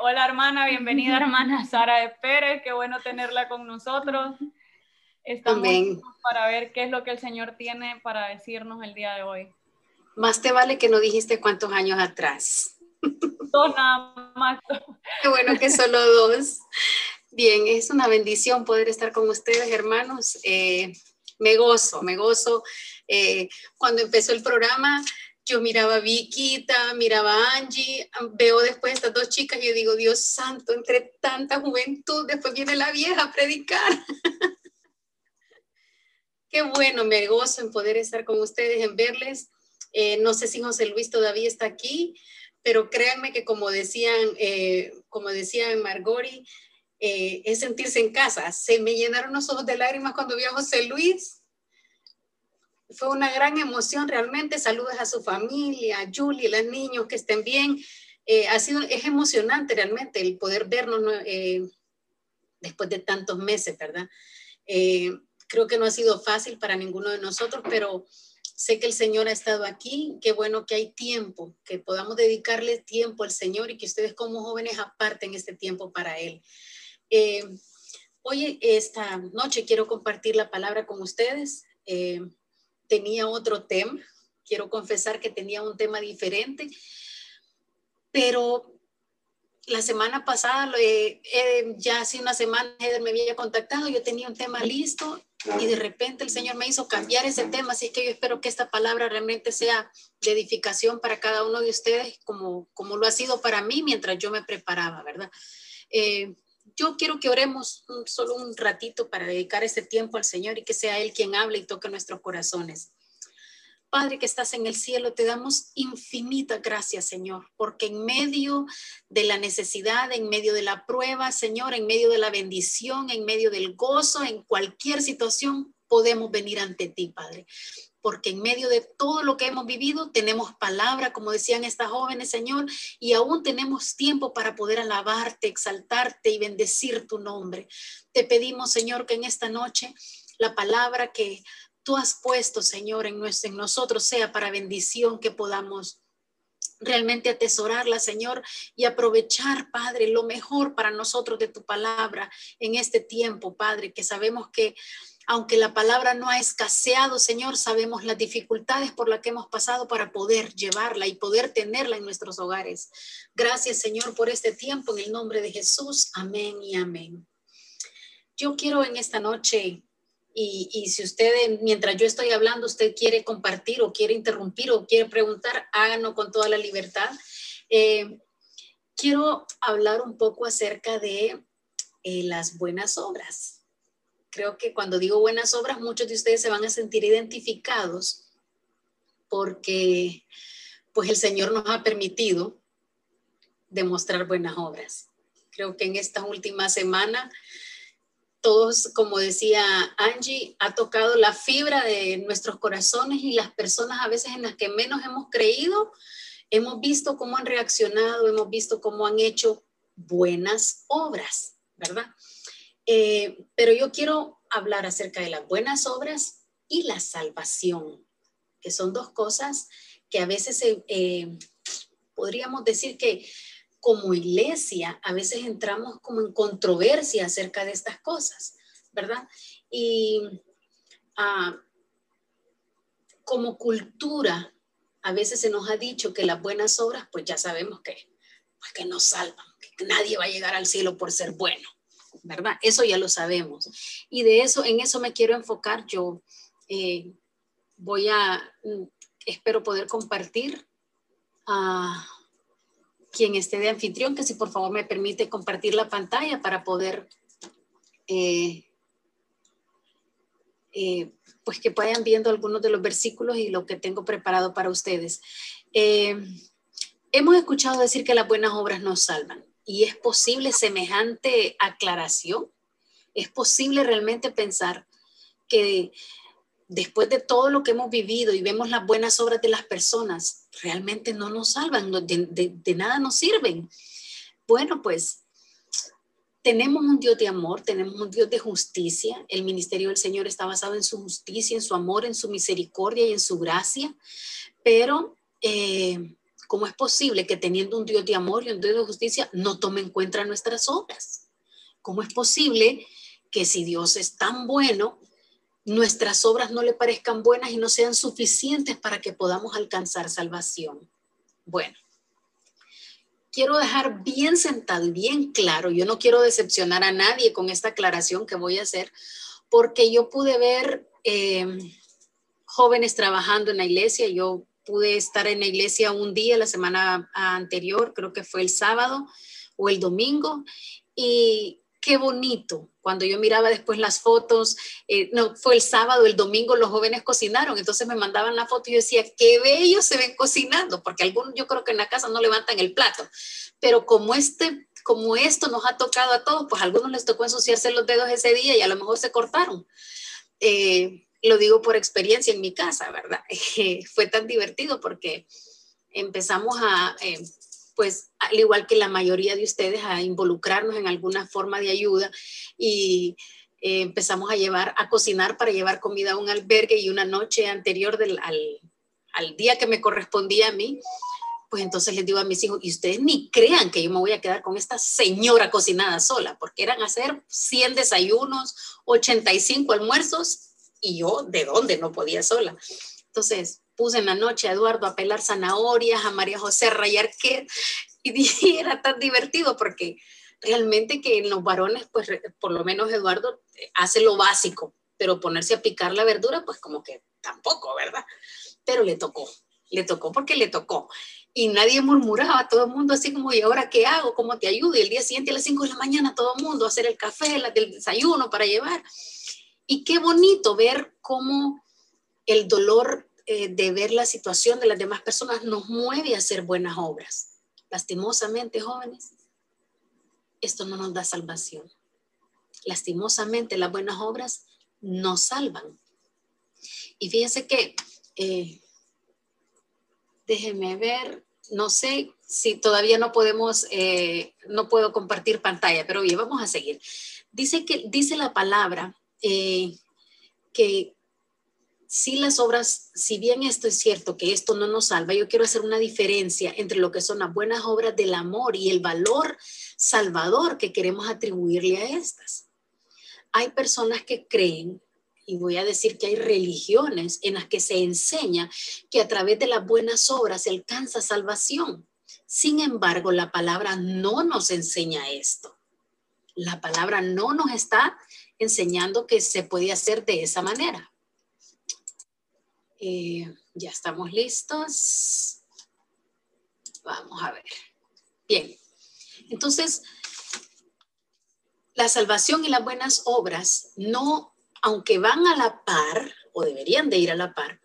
Hola hermana, bienvenida hermana Sara de Pérez, qué bueno tenerla con nosotros. Estamos para ver qué es lo que el Señor tiene para decirnos el día de hoy. Más te vale que no dijiste cuántos años atrás. Dos nada más. Qué bueno que solo dos. Bien, es una bendición poder estar con ustedes, hermanos. Eh, me gozo, me gozo. Eh, cuando empezó el programa, yo miraba a Viquita, miraba a Angie, veo después estas dos chicas y yo digo, Dios santo, entre tanta juventud, después viene la vieja a predicar. Qué bueno, me gozo en poder estar con ustedes, en verles. Eh, no sé si José Luis todavía está aquí, pero créanme que como decían, eh, como decía Margori, eh, es sentirse en casa. Se me llenaron los ojos de lágrimas cuando vi a José Luis. Fue una gran emoción realmente. Saludos a su familia, a Julie, a los niños que estén bien. ha sido, es emocionante realmente el poder vernos después de tantos meses, ¿verdad? Creo que no ha sido fácil para ninguno de nosotros, pero sé que el Señor ha estado aquí. Qué bueno que hay tiempo, que podamos dedicarle tiempo al Señor y que ustedes como jóvenes aparten este tiempo para Él. Eh, hoy, esta noche, quiero compartir la palabra con ustedes. Eh, tenía otro tema. Quiero confesar que tenía un tema diferente, pero la semana pasada, eh, ya hace una semana, me había contactado, yo tenía un tema listo y de repente el Señor me hizo cambiar ese tema, así que yo espero que esta palabra realmente sea de edificación para cada uno de ustedes, como, como lo ha sido para mí mientras yo me preparaba, ¿verdad? Eh, yo quiero que oremos solo un ratito para dedicar este tiempo al Señor y que sea Él quien hable y toque nuestros corazones. Padre que estás en el cielo, te damos infinita gracias, Señor, porque en medio de la necesidad, en medio de la prueba, Señor, en medio de la bendición, en medio del gozo, en cualquier situación, podemos venir ante ti, Padre. Porque en medio de todo lo que hemos vivido, tenemos palabra, como decían estas jóvenes, Señor, y aún tenemos tiempo para poder alabarte, exaltarte y bendecir tu nombre. Te pedimos, Señor, que en esta noche la palabra que tú has puesto, Señor, en, en nosotros sea para bendición que podamos realmente atesorarla, Señor, y aprovechar, Padre, lo mejor para nosotros de tu palabra en este tiempo, Padre, que sabemos que aunque la palabra no ha escaseado, Señor, sabemos las dificultades por las que hemos pasado para poder llevarla y poder tenerla en nuestros hogares. Gracias, Señor, por este tiempo en el nombre de Jesús. Amén y amén. Yo quiero en esta noche y, si usted, mientras yo estoy hablando, usted quiere compartir o quiere interrumpir o quiere preguntar, háganlo con toda la libertad. Eh, quiero hablar un poco acerca de eh, las buenas obras. Creo que cuando digo buenas obras, muchos de ustedes se van a sentir identificados porque pues el Señor nos ha permitido demostrar buenas obras. Creo que en esta última semana todos, como decía Angie, ha tocado la fibra de nuestros corazones y las personas a veces en las que menos hemos creído, hemos visto cómo han reaccionado, hemos visto cómo han hecho buenas obras, ¿verdad? Eh, pero yo quiero hablar acerca de las buenas obras y la salvación, que son dos cosas que a veces eh, podríamos decir que como iglesia a veces entramos como en controversia acerca de estas cosas, ¿verdad? Y ah, como cultura, a veces se nos ha dicho que las buenas obras, pues ya sabemos que, pues que nos salvan, que nadie va a llegar al cielo por ser bueno, ¿verdad? Eso ya lo sabemos. Y de eso, en eso me quiero enfocar. Yo eh, voy a, mm, espero poder compartir. Uh, quien esté de anfitrión, que si por favor me permite compartir la pantalla para poder, eh, eh, pues que vayan viendo algunos de los versículos y lo que tengo preparado para ustedes. Hemos escuchado decir que las buenas obras nos salvan y es posible semejante aclaración. Es posible realmente pensar que después de todo lo que hemos vivido y vemos las buenas obras de las personas, realmente no nos salvan, de, nada nos sirven. Bueno, pues tenemos un Dios de amor, tenemos un Dios de justicia. El ministerio del Señor está basado en su justicia, en su amor, en su misericordia y en su gracia. Pero, eh, ¿Cómo es posible que teniendo un Dios de amor y un Dios de justicia no tome en cuenta nuestras obras? ¿Cómo es posible que si Dios es tan bueno, nuestras obras no le parezcan buenas y no sean suficientes para que podamos alcanzar salvación? Bueno, quiero dejar bien sentado y bien claro, yo no quiero decepcionar a nadie con esta aclaración que voy a hacer, porque yo pude ver eh, jóvenes trabajando en la iglesia, yo pude estar en la iglesia un día la semana anterior, creo que fue el sábado o el domingo, y qué bonito. Cuando yo miraba después las fotos, eh, no, fue el sábado, el domingo los jóvenes cocinaron, entonces me mandaban la foto y yo decía, qué bellos se ven cocinando, porque algunos yo creo que en la casa no levantan el plato, pero como este como esto nos ha tocado a todos, pues a algunos les tocó ensuciarse los dedos ese día y a lo mejor se cortaron. Eh, lo digo por experiencia en mi casa, ¿verdad? fue tan divertido porque empezamos a, eh, pues, al igual que la mayoría de ustedes, a involucrarnos en alguna forma de ayuda y eh, empezamos a llevar, a cocinar para llevar comida a un albergue y una noche anterior del, al, al día que me correspondía a mí, pues entonces les digo a mis hijos, y ustedes ni crean que yo me voy a quedar con esta señora cocinada sola, porque eran hacer 100 desayunos, 85 almuerzos y yo de dónde no podía sola. Entonces puse en la noche a Eduardo a pelar zanahorias, a María José a rayar qué, y era tan divertido porque realmente que en los varones, pues por lo menos Eduardo eh, hace lo básico, pero ponerse a picar la verdura, pues como que tampoco, ¿verdad? Pero le tocó, le tocó porque le tocó. Y nadie murmuraba, todo el mundo así como, ¿y ahora qué hago? ¿Cómo te ayudo? Y el día siguiente a las 5 de la mañana todo el mundo a hacer el café, el desayuno para llevar. Y qué bonito ver cómo el dolor eh, de ver la situación de las demás personas nos mueve a hacer buenas obras. Lastimosamente, jóvenes, esto no nos da salvación. Lastimosamente, las buenas obras nos salvan. Y fíjense que, eh, déjenme ver, no sé si todavía no podemos, eh, no puedo compartir pantalla, pero bien, vamos a seguir. Dice que, dice la palabra eh, que si las obras, si bien esto es cierto que esto no nos salva, yo quiero hacer una diferencia entre lo que son las buenas obras del amor y el valor salvador que queremos atribuirle a estas. Hay personas que creen, y voy a decir que hay religiones en las que se enseña que a través de las buenas obras se alcanza salvación. Sin embargo, la palabra no nos enseña esto. La palabra no nos está enseñando que se podía hacer de esa manera. Eh, ya estamos listos. Vamos a ver. Bien. Entonces, la salvación y las buenas obras no, aunque van a la par, o deberían de ir a la par,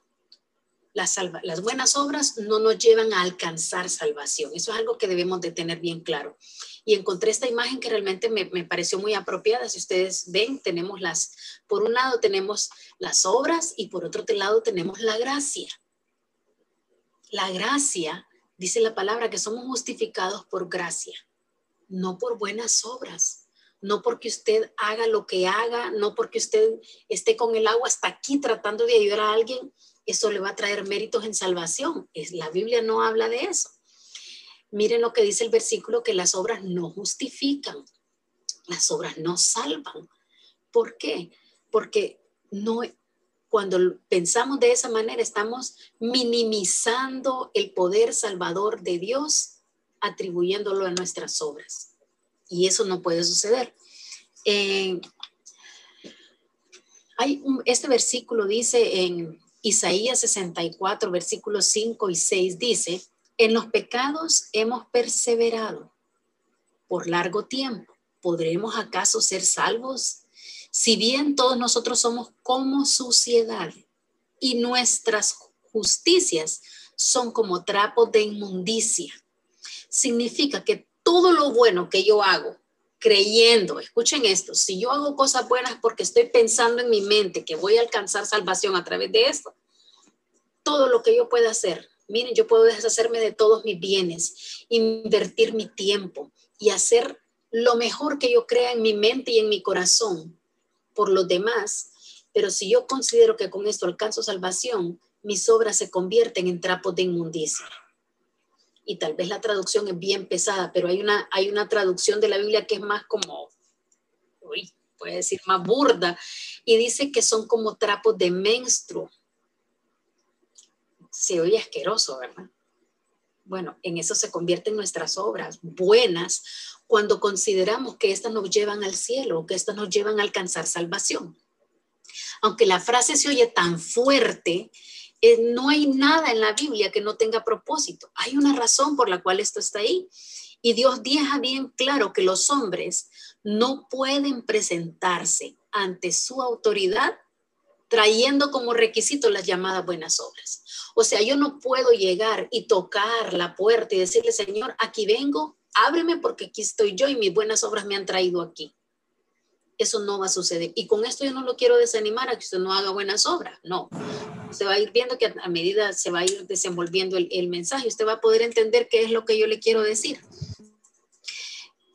las, las buenas obras no nos llevan a alcanzar salvación. Eso es algo que debemos de tener bien claro y encontré esta imagen que realmente me, pareció muy apropiada. Si ustedes ven, tenemos las, por un lado tenemos las obras y por otro lado tenemos la gracia. La gracia, dice la palabra, que somos justificados por gracia, no por buenas obras, no porque usted haga lo que haga, no porque usted esté con el agua hasta aquí tratando de ayudar a alguien, eso le va a traer méritos en salvación. Es, la Biblia no habla de eso. Miren lo que dice el versículo, que las obras no justifican, las obras no salvan. ¿Por qué? Porque no, cuando pensamos de esa manera estamos minimizando el poder salvador de Dios, atribuyéndolo a nuestras obras. Y eso no puede suceder. hay este versículo dice en Isaías 64, versículos 5 y 6, dice, en los pecados hemos perseverado por largo tiempo. ¿Podremos acaso ser salvos? Si bien todos nosotros somos como suciedad y nuestras justicias son como trapos de inmundicia, significa que todo lo bueno que yo hago, creyendo, escuchen esto, si yo hago cosas buenas porque estoy pensando en mi mente que voy a alcanzar salvación a través de esto, todo lo que yo pueda hacer miren, yo puedo deshacerme de todos mis bienes, invertir mi tiempo y hacer lo mejor que yo crea en mi mente y en mi corazón por los demás. Pero si yo considero que con esto alcanzo salvación, mis obras se convierten en trapos de inmundicia. y tal vez la traducción es bien pesada, pero hay una, hay una traducción de la Biblia que es más como, uy, puede decir más burda, y dice que son como trapos de menstruo. Se oye asqueroso, ¿verdad? Bueno, en eso se convierten nuestras obras buenas cuando consideramos que éstas nos llevan al cielo, que éstas nos llevan a alcanzar salvación. Aunque la frase se oye tan fuerte, eh, no hay nada en la Biblia que no tenga propósito. Hay una razón por la cual esto está ahí. Y Dios deja bien claro que los hombres no pueden presentarse ante su autoridad trayendo como requisito las llamadas buenas obras. O sea, yo no puedo llegar y tocar la puerta y decirle, Señor, aquí vengo, ábreme porque aquí estoy yo y mis buenas obras me han traído aquí. Eso no va a suceder. Y con esto yo no lo quiero desanimar a que usted no haga buenas obras. No. Se va a ir viendo que a medida se va a ir desenvolviendo el, mensaje, usted va a poder entender qué es lo que yo le quiero decir.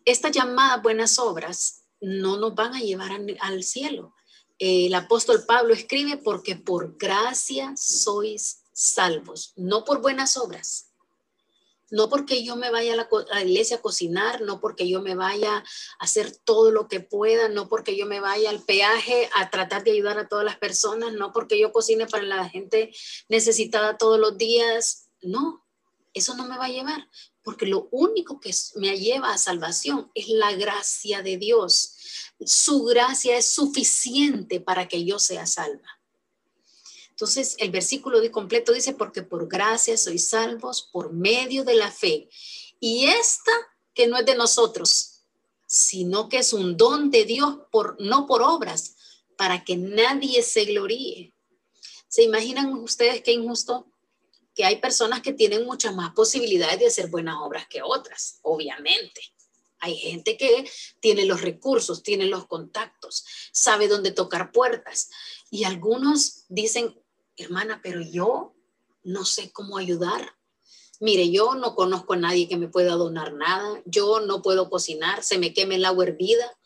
Estas llamadas buenas obras no nos van a llevar al cielo. el apóstol Pablo escribe porque por gracia sois salvos, no por buenas obras. No porque yo me vaya a la, iglesia a cocinar, no porque yo me vaya a hacer todo lo que pueda, no porque yo me vaya al peaje a tratar de ayudar a todas las personas, no porque yo cocine para la gente necesitada todos los días. No, eso no me va a llevar, porque lo único que me lleva a salvación es la gracia de Dios. Su gracia es suficiente para que yo sea salva. Entonces, el versículo completo dice, porque por gracia sois salvos por medio de la fe. Y esta que no es de nosotros, sino que es un don de Dios, por, no por obras, para que nadie se gloríe. ¿Se imaginan ustedes qué injusto? Que hay personas que tienen muchas más posibilidades de hacer buenas obras que otras, obviamente. Hay gente que tiene los recursos, tiene los contactos, sabe dónde tocar puertas. Y algunos dicen, hermana, pero yo no sé cómo ayudar. Mire, yo no conozco a nadie que me pueda donar nada, yo no puedo cocinar, se me queme el agua hervida,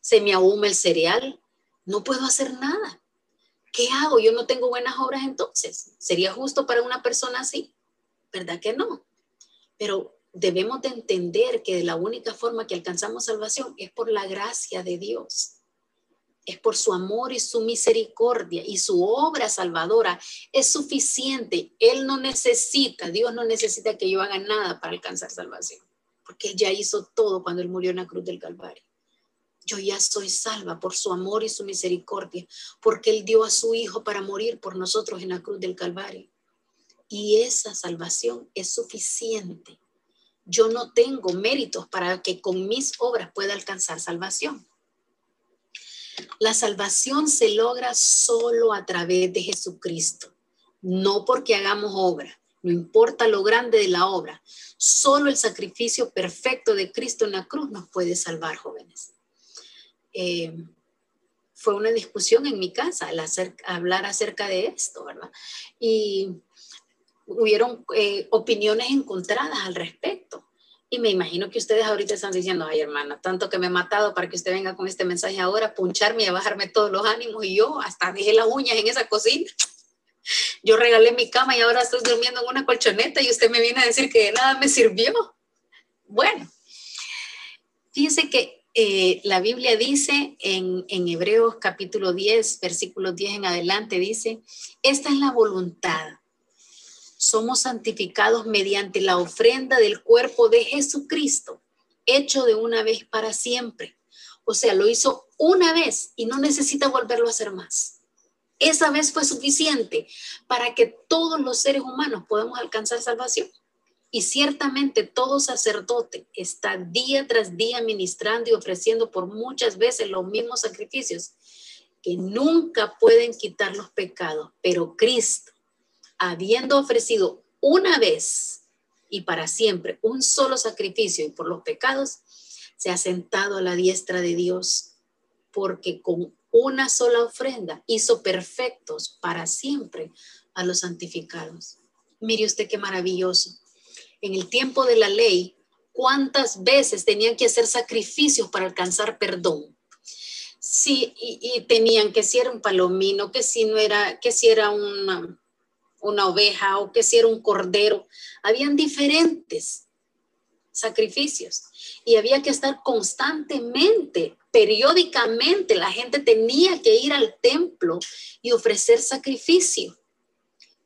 se me ahume el cereal, no puedo hacer nada. ¿Qué hago? Yo no tengo buenas obras entonces. ¿Sería justo para una persona así? ¿Verdad que no? Pero debemos de entender que la única forma que alcanzamos salvación es por la gracia de Dios es por su amor y su misericordia y su obra salvadora es suficiente. Él no necesita, Dios no necesita que yo haga nada para alcanzar salvación, porque Él ya hizo todo cuando Él murió en la cruz del Calvario. Yo ya soy salva por su amor y su misericordia, porque Él dio a su Hijo para morir por nosotros en la cruz del Calvario. Y esa salvación es suficiente. Yo no tengo méritos para que con mis obras pueda alcanzar salvación. La salvación se logra solo a través de Jesucristo, no porque hagamos obra, no importa lo grande de la obra, solo el sacrificio perfecto de Cristo en la cruz nos puede salvar, jóvenes. Eh, fue una discusión en mi casa al hablar acerca de esto, ¿verdad? Y hubieron eh, opiniones encontradas al respecto. Y me imagino que ustedes ahorita están diciendo, ay hermana, tanto que me he matado para que usted venga con este mensaje ahora, puncharme y bajarme todos los ánimos y yo hasta dejé las uñas en esa cocina. Yo regalé mi cama y ahora estoy durmiendo en una colchoneta y usted me viene a decir que de nada me sirvió. Bueno, fíjense que eh, la Biblia dice en, en Hebreos capítulo 10, versículo 10 en adelante, dice, esta es la voluntad somos santificados mediante la ofrenda del cuerpo de Jesucristo, hecho de una vez para siempre. O sea, lo hizo una vez y no necesita volverlo a hacer más. Esa vez fue suficiente para que todos los seres humanos podamos alcanzar salvación. Y ciertamente todo sacerdote está día tras día ministrando y ofreciendo por muchas veces los mismos sacrificios que nunca pueden quitar los pecados, pero Cristo habiendo ofrecido una vez y para siempre un solo sacrificio y por los pecados, se ha sentado a la diestra de Dios, porque con una sola ofrenda hizo perfectos para siempre a los santificados. Mire usted qué maravilloso. En el tiempo de la ley, ¿cuántas veces tenían que hacer sacrificios para alcanzar perdón? Sí, y, tenían que si era un palomino, que si no era, que si era una, una oveja o que si era un cordero. Habían diferentes sacrificios y había que estar constantemente, periódicamente. La gente tenía que ir al templo y ofrecer sacrificio.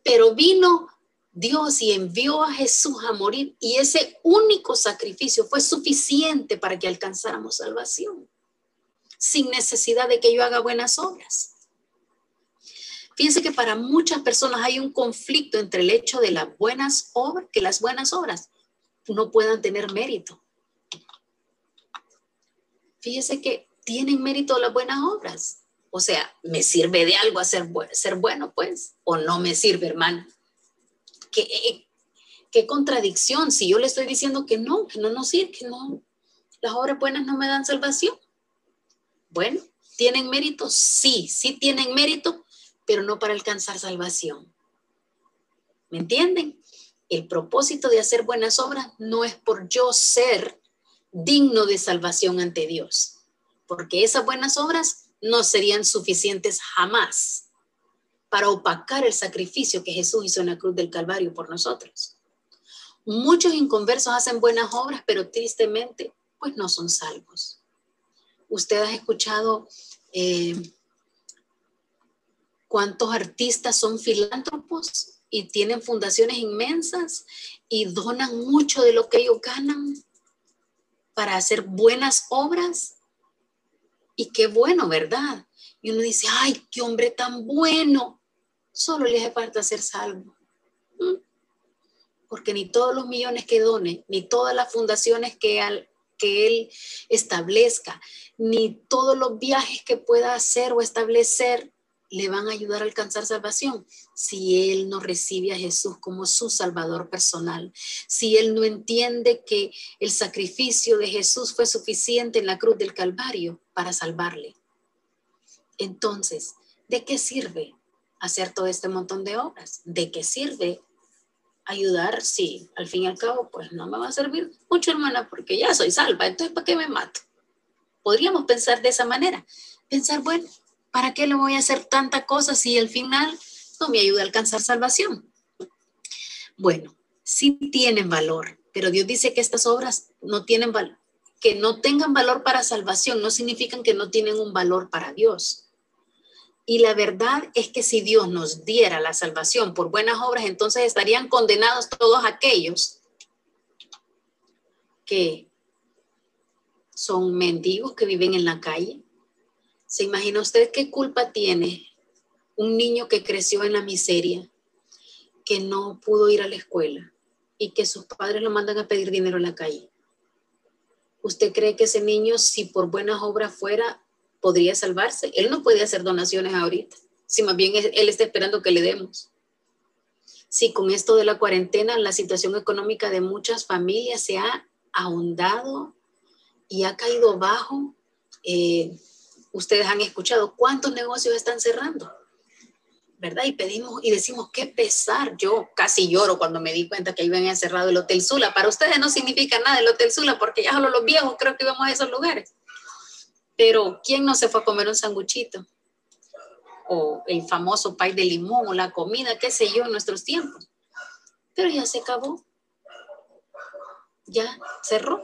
Pero vino Dios y envió a Jesús a morir y ese único sacrificio fue suficiente para que alcanzáramos salvación, sin necesidad de que yo haga buenas obras. Fíjense que para muchas personas hay un conflicto entre el hecho de las buenas obras, que las buenas obras no puedan tener mérito. Fíjese que tienen mérito las buenas obras. O sea, ¿me sirve de algo hacer ser bueno, pues? ¿O no me sirve, hermano? ¿Qué, eh, qué contradicción si yo le estoy diciendo que no, que no nos sirve, que no, las obras buenas no me dan salvación. Bueno, ¿tienen mérito? Sí, sí tienen mérito, pero no para alcanzar salvación. ¿Me entienden? El propósito de hacer buenas obras no es por yo ser digno de salvación ante Dios, porque esas buenas obras no serían suficientes jamás para opacar el sacrificio que Jesús hizo en la cruz del Calvario por nosotros. Muchos inconversos hacen buenas obras, pero tristemente, pues no son salvos. Usted ha escuchado eh, cuántos artistas son filántropos y tienen fundaciones inmensas y donan mucho de lo que ellos ganan para hacer buenas obras. Y qué bueno, ¿verdad? Y uno dice, ay, qué hombre tan bueno solo le hace falta ser salvo. ¿Mm? Porque ni todos los millones que done, ni todas las fundaciones que, que él establezca, ni todos los viajes que pueda hacer o establecer le van a ayudar a alcanzar salvación si él no recibe a Jesús como su Salvador personal, si él no entiende que el sacrificio de Jesús fue suficiente en la cruz del Calvario para salvarle. Entonces, ¿de qué sirve hacer todo este montón de obras. ¿De qué sirve ayudar? Sí, al fin y al cabo, pues no me va a servir mucho, hermana, porque ya soy salva, entonces ¿para qué me mato? Podríamos pensar de esa manera. Pensar, bueno, ¿para qué le voy a hacer tanta cosa si al final no me ayuda a alcanzar salvación? Bueno, sí tienen valor, pero Dios dice que estas obras no tienen valor, que no tengan valor para salvación, no significan que no tienen un valor para Dios. Y la verdad es que si Dios nos diera la salvación por buenas obras, entonces estarían condenados todos aquellos que son mendigos que viven en la calle. ¿Se imagina usted qué culpa tiene un niño que creció en la miseria, que no pudo ir a la escuela y que sus padres lo mandan a pedir dinero en la calle? ¿Usted cree que ese niño, si por buenas obras fuera, podría salvarse. Él no puede hacer donaciones ahorita, si más bien él está esperando que le demos. Si con esto de la cuarentena la situación económica de muchas familias se ha ahondado y ha caído bajo, eh, ustedes han escuchado cuántos negocios están cerrando, ¿verdad? Y pedimos y decimos, qué pesar. Yo casi lloro cuando me di cuenta que iban a cerrado el Hotel Sula. Para ustedes no significa nada el Hotel Sula porque ya solo los viejos creo que íbamos a esos lugares. Pero ¿quién no se fue a comer un sanguchito? O el famoso pay de limón o la comida, qué sé yo, en nuestros tiempos. Pero ya se acabó. Ya cerró.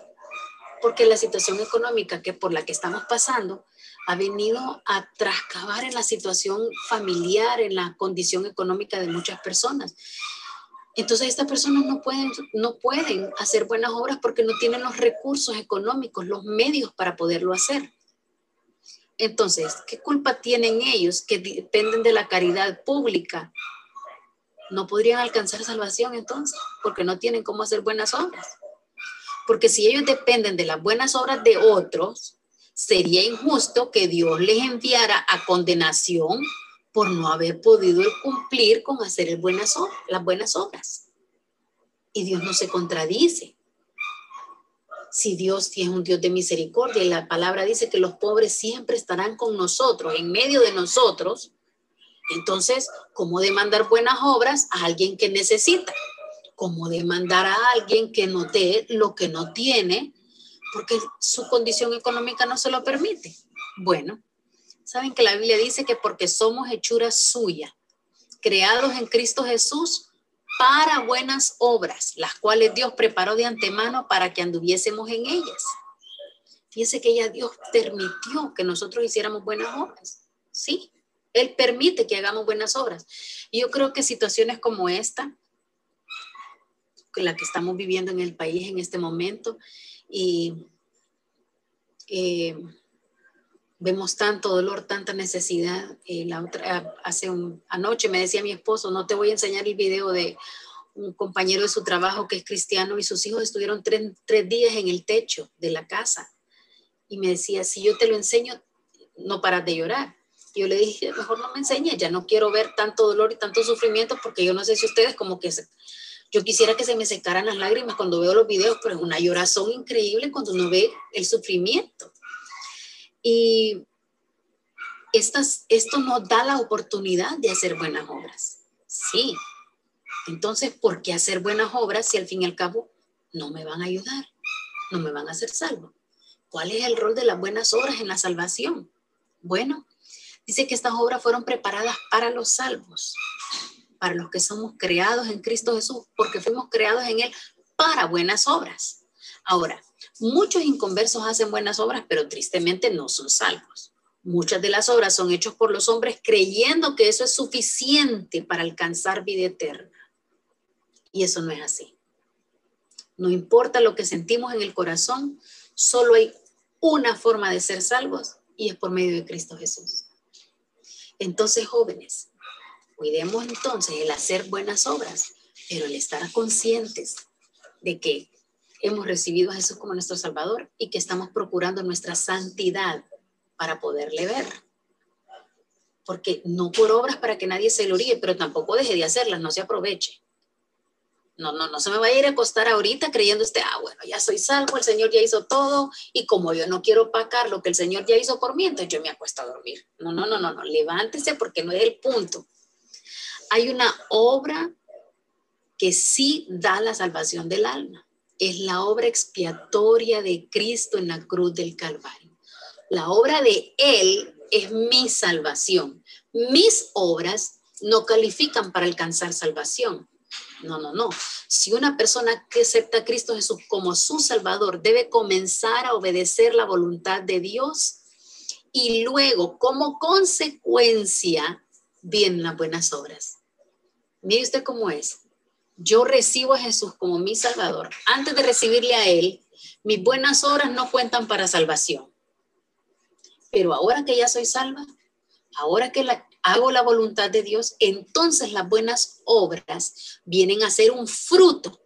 Porque la situación económica que por la que estamos pasando ha venido a trascabar en la situación familiar, en la condición económica de muchas personas. Entonces estas personas no pueden, no pueden hacer buenas obras porque no tienen los recursos económicos, los medios para poderlo hacer. Entonces, ¿qué culpa tienen ellos que dependen de la caridad pública? No podrían alcanzar salvación entonces, porque no tienen cómo hacer buenas obras. Porque si ellos dependen de las buenas obras de otros, sería injusto que Dios les enviara a condenación por no haber podido cumplir con hacer las buenas obras. Y Dios no se contradice si Dios es un Dios de misericordia y la palabra dice que los pobres siempre estarán con nosotros, en medio de nosotros, entonces, ¿cómo demandar buenas obras a alguien que necesita? ¿Cómo demandar a alguien que no dé lo que no tiene porque su condición económica no se lo permite? Bueno, saben que la Biblia dice que porque somos hechura suya, creados en Cristo Jesús para buenas obras, las cuales Dios preparó de antemano para que anduviésemos en ellas. Fíjese que ya Dios permitió que nosotros hiciéramos buenas obras. Sí, Él permite que hagamos buenas obras. Y yo creo que situaciones como esta, la que estamos viviendo en el país en este momento, y eh, vemos tanto dolor, tanta necesidad. Eh, la otra, hace un, anoche me decía mi esposo, no te voy a enseñar el video de un compañero de su trabajo que es cristiano y sus hijos estuvieron tres, días en el techo de la casa. Y me decía, si yo te lo enseño, no paras de llorar. Y yo le dije, mejor no me enseñes, ya no quiero ver tanto dolor y tanto sufrimiento porque yo no sé si ustedes como que... yo quisiera que se me secaran las lágrimas cuando veo los videos, pero es una llorazón increíble cuando uno ve el sufrimiento. Y estas, esto nos da la oportunidad de hacer buenas obras. Sí. Entonces, ¿por qué hacer buenas obras si al fin y al cabo no me van a ayudar? No me van a hacer salvo. ¿Cuál es el rol de las buenas obras en la salvación? Bueno, dice que estas obras fueron preparadas para los salvos, para los que somos creados en Cristo Jesús, porque fuimos creados en Él para buenas obras. Ahora, Muchos inconversos hacen buenas obras, pero tristemente no son salvos. Muchas de las obras son hechas por los hombres creyendo que eso es suficiente para alcanzar vida eterna. Y eso no es así. No importa lo que sentimos en el corazón, solo hay una forma de ser salvos y es por medio de Cristo Jesús. Entonces, jóvenes, cuidemos entonces el hacer buenas obras, pero el estar conscientes de que hemos recibido a Jesús como nuestro Salvador y que estamos procurando nuestra santidad para poderle ver. Porque no por obras para que nadie se lo oríe, pero tampoco deje de hacerlas, no se aproveche. No, no, no se me va a ir a acostar ahorita creyendo este, ah, bueno, ya soy salvo, el Señor ya hizo todo y como yo no quiero pagar lo que el Señor ya hizo por mí, entonces yo me acuesto a dormir. No, no, no, no, no, levántese porque no es el punto. Hay una obra que sí da la salvación del alma es la obra expiatoria de Cristo en la cruz del Calvario. La obra de Él es mi salvación. Mis obras no califican para alcanzar salvación. No, no, no. Si una persona que acepta a Cristo Jesús como su Salvador debe comenzar a obedecer la voluntad de Dios y luego como consecuencia vienen las buenas obras. Mire usted cómo es yo recibo a Jesús como mi Salvador, antes de recibirle a Él, mis buenas obras no cuentan para salvación. Pero ahora que ya soy salva, ahora que hago la voluntad de Dios, entonces las buenas obras vienen a ser un fruto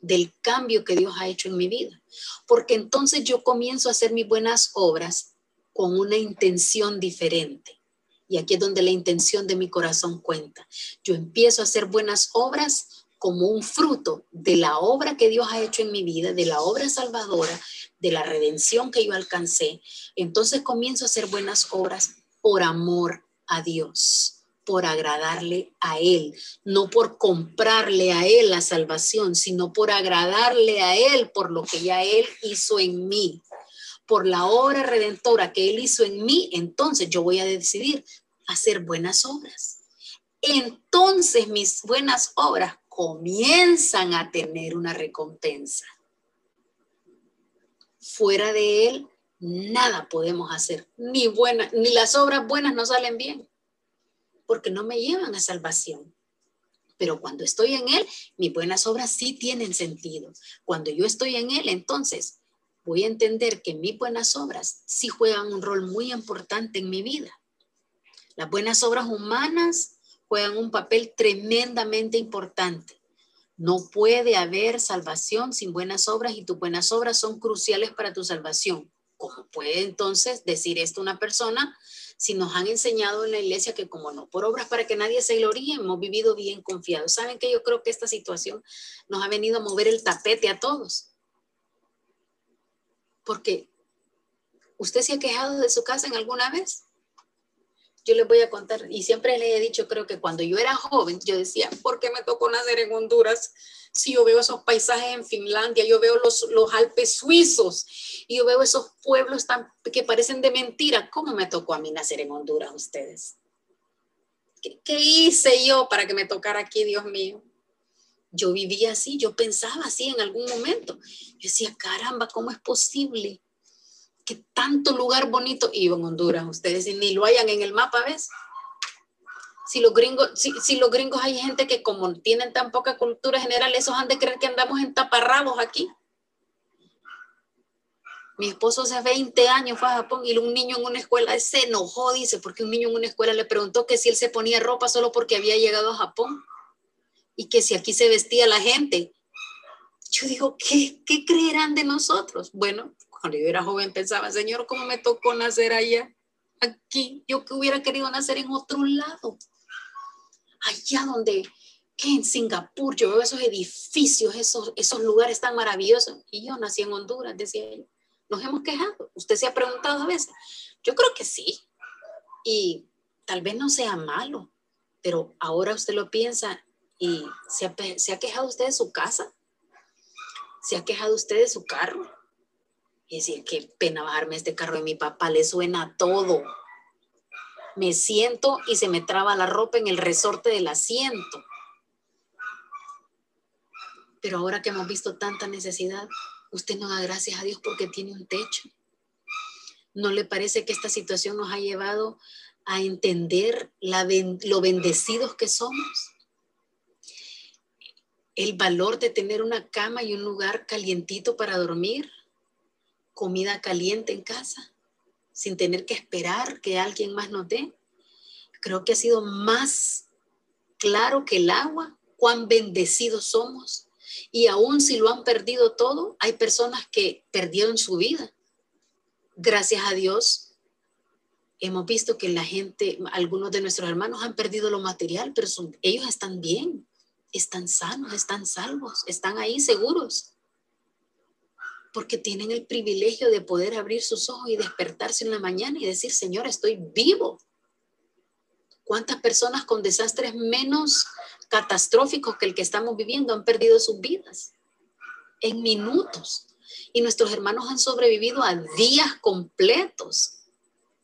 del cambio que Dios ha hecho en mi vida. Porque entonces yo comienzo a hacer mis buenas obras con una intención diferente. Y aquí es donde la intención de mi corazón cuenta. Yo empiezo a hacer buenas obras como un fruto de la obra que Dios ha hecho en mi vida, de la obra salvadora, de la redención que yo alcancé, entonces comienzo a hacer buenas obras por amor a Dios, por agradarle a Él, no por comprarle a Él la salvación, sino por agradarle a Él por lo que ya Él hizo en mí, por la obra redentora que Él hizo en mí, entonces yo voy a decidir hacer buenas obras. Entonces mis buenas obras comienzan a tener una recompensa. Fuera de Él, nada podemos hacer, ni, buena, ni las obras buenas no salen bien, porque no me llevan a salvación. Pero cuando estoy en Él, mis buenas obras sí tienen sentido. Cuando yo estoy en Él, entonces voy a entender que mis buenas obras sí juegan un rol muy importante en mi vida. Las buenas obras humanas juegan un papel tremendamente importante. No puede haber salvación sin buenas obras y tus buenas obras son cruciales para tu salvación. ¿Cómo puede entonces decir esto una persona si nos han enseñado en la iglesia que como no por obras para que nadie se gloríe, hemos vivido bien confiados? ¿Saben que yo creo que esta situación nos ha venido a mover el tapete a todos? Porque ¿usted se ha quejado de su casa en alguna vez? yo les voy a contar, y siempre les he dicho, creo que cuando yo era joven, yo decía, ¿por qué me tocó nacer en Honduras? Si yo veo esos paisajes en Finlandia, yo veo los, los Alpes suizos, y yo veo esos pueblos tan, que parecen de mentira, ¿cómo me tocó a mí nacer en Honduras ustedes? ¿qué, hice yo para que me tocara aquí, Dios mío? Yo vivía así, yo pensaba así en algún momento. Yo decía, caramba, ¿cómo es posible que tanto lugar bonito, y en Honduras, ustedes ni lo hayan en el mapa, ¿ves? Si los gringos, si, si, los gringos hay gente que como tienen tan poca cultura general, esos han de creer que andamos en taparrabos aquí. Mi esposo hace 20 años fue a Japón y un niño en una escuela se enojó, dice, porque un niño en una escuela le preguntó que si él se ponía ropa solo porque había llegado a Japón y que si aquí se vestía la gente. Yo digo, ¿qué, qué creerán de nosotros? Bueno, cuando yo era joven pensaba, Señor, ¿cómo me tocó nacer allá? Aquí, yo que hubiera querido nacer en otro lado. Allá donde, que en Singapur, yo veo esos edificios, esos, esos lugares tan maravillosos. Y yo nací en Honduras, decía ella. ¿Nos hemos quejado? ¿Usted se ha preguntado a veces? Yo creo que sí. Y tal vez no sea malo, pero ahora usted lo piensa y se ha, quejado usted de su casa. ¿Se ha quejado usted de su carro? Y decir, qué pena bajarme este carro de mi papá, le suena todo. Me siento y se me traba la ropa en el resorte del asiento. Pero ahora que hemos visto tanta necesidad, usted no da gracias a Dios porque tiene un techo. ¿No le parece que esta situación nos ha llevado a entender lo bendecidos que somos? El valor de tener una cama y un lugar calientito para dormir, comida caliente en casa, sin tener que esperar que alguien más nos dé. Creo que ha sido más claro que el agua cuán bendecidos somos y aún si lo han perdido todo, hay personas que perdieron su vida. Gracias a Dios, hemos visto que la gente, algunos de nuestros hermanos han perdido lo material, pero ellos están bien, están sanos, están salvos, están ahí seguros. Porque tienen el privilegio de poder abrir sus ojos y despertarse en la mañana y decir, Señor, estoy vivo. ¿Cuántas personas con desastres menos catastróficos que el que estamos viviendo han perdido sus vidas en minutos. Y nuestros hermanos han sobrevivido a días completos,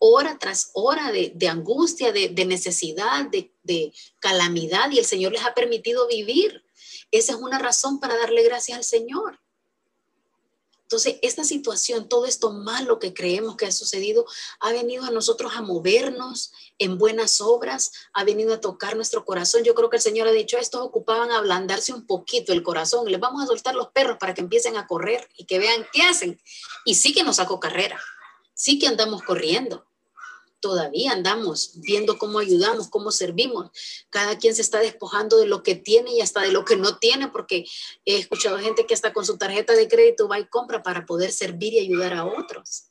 hora tras hora de, angustia, de, necesidad, de, de calamidad, y el Señor les ha permitido vivir. Esa es una razón para darle gracias al Señor. Entonces, esta situación, todo esto malo que creemos que ha sucedido, ha venido a nosotros a movernos en buenas obras, ha venido a tocar nuestro corazón. Yo creo que el Señor ha dicho, estos ocupaban ablandarse un poquito el corazón. Les vamos a soltar los perros para que empiecen a correr y que vean qué hacen. Y sí que nos sacó carrera, sí que andamos corriendo todavía andamos viendo cómo ayudamos, cómo servimos. Cada quien se está despojando de lo que tiene y hasta de lo que no tiene, porque he escuchado gente que hasta con su tarjeta de crédito va y compra para poder servir y ayudar a otros.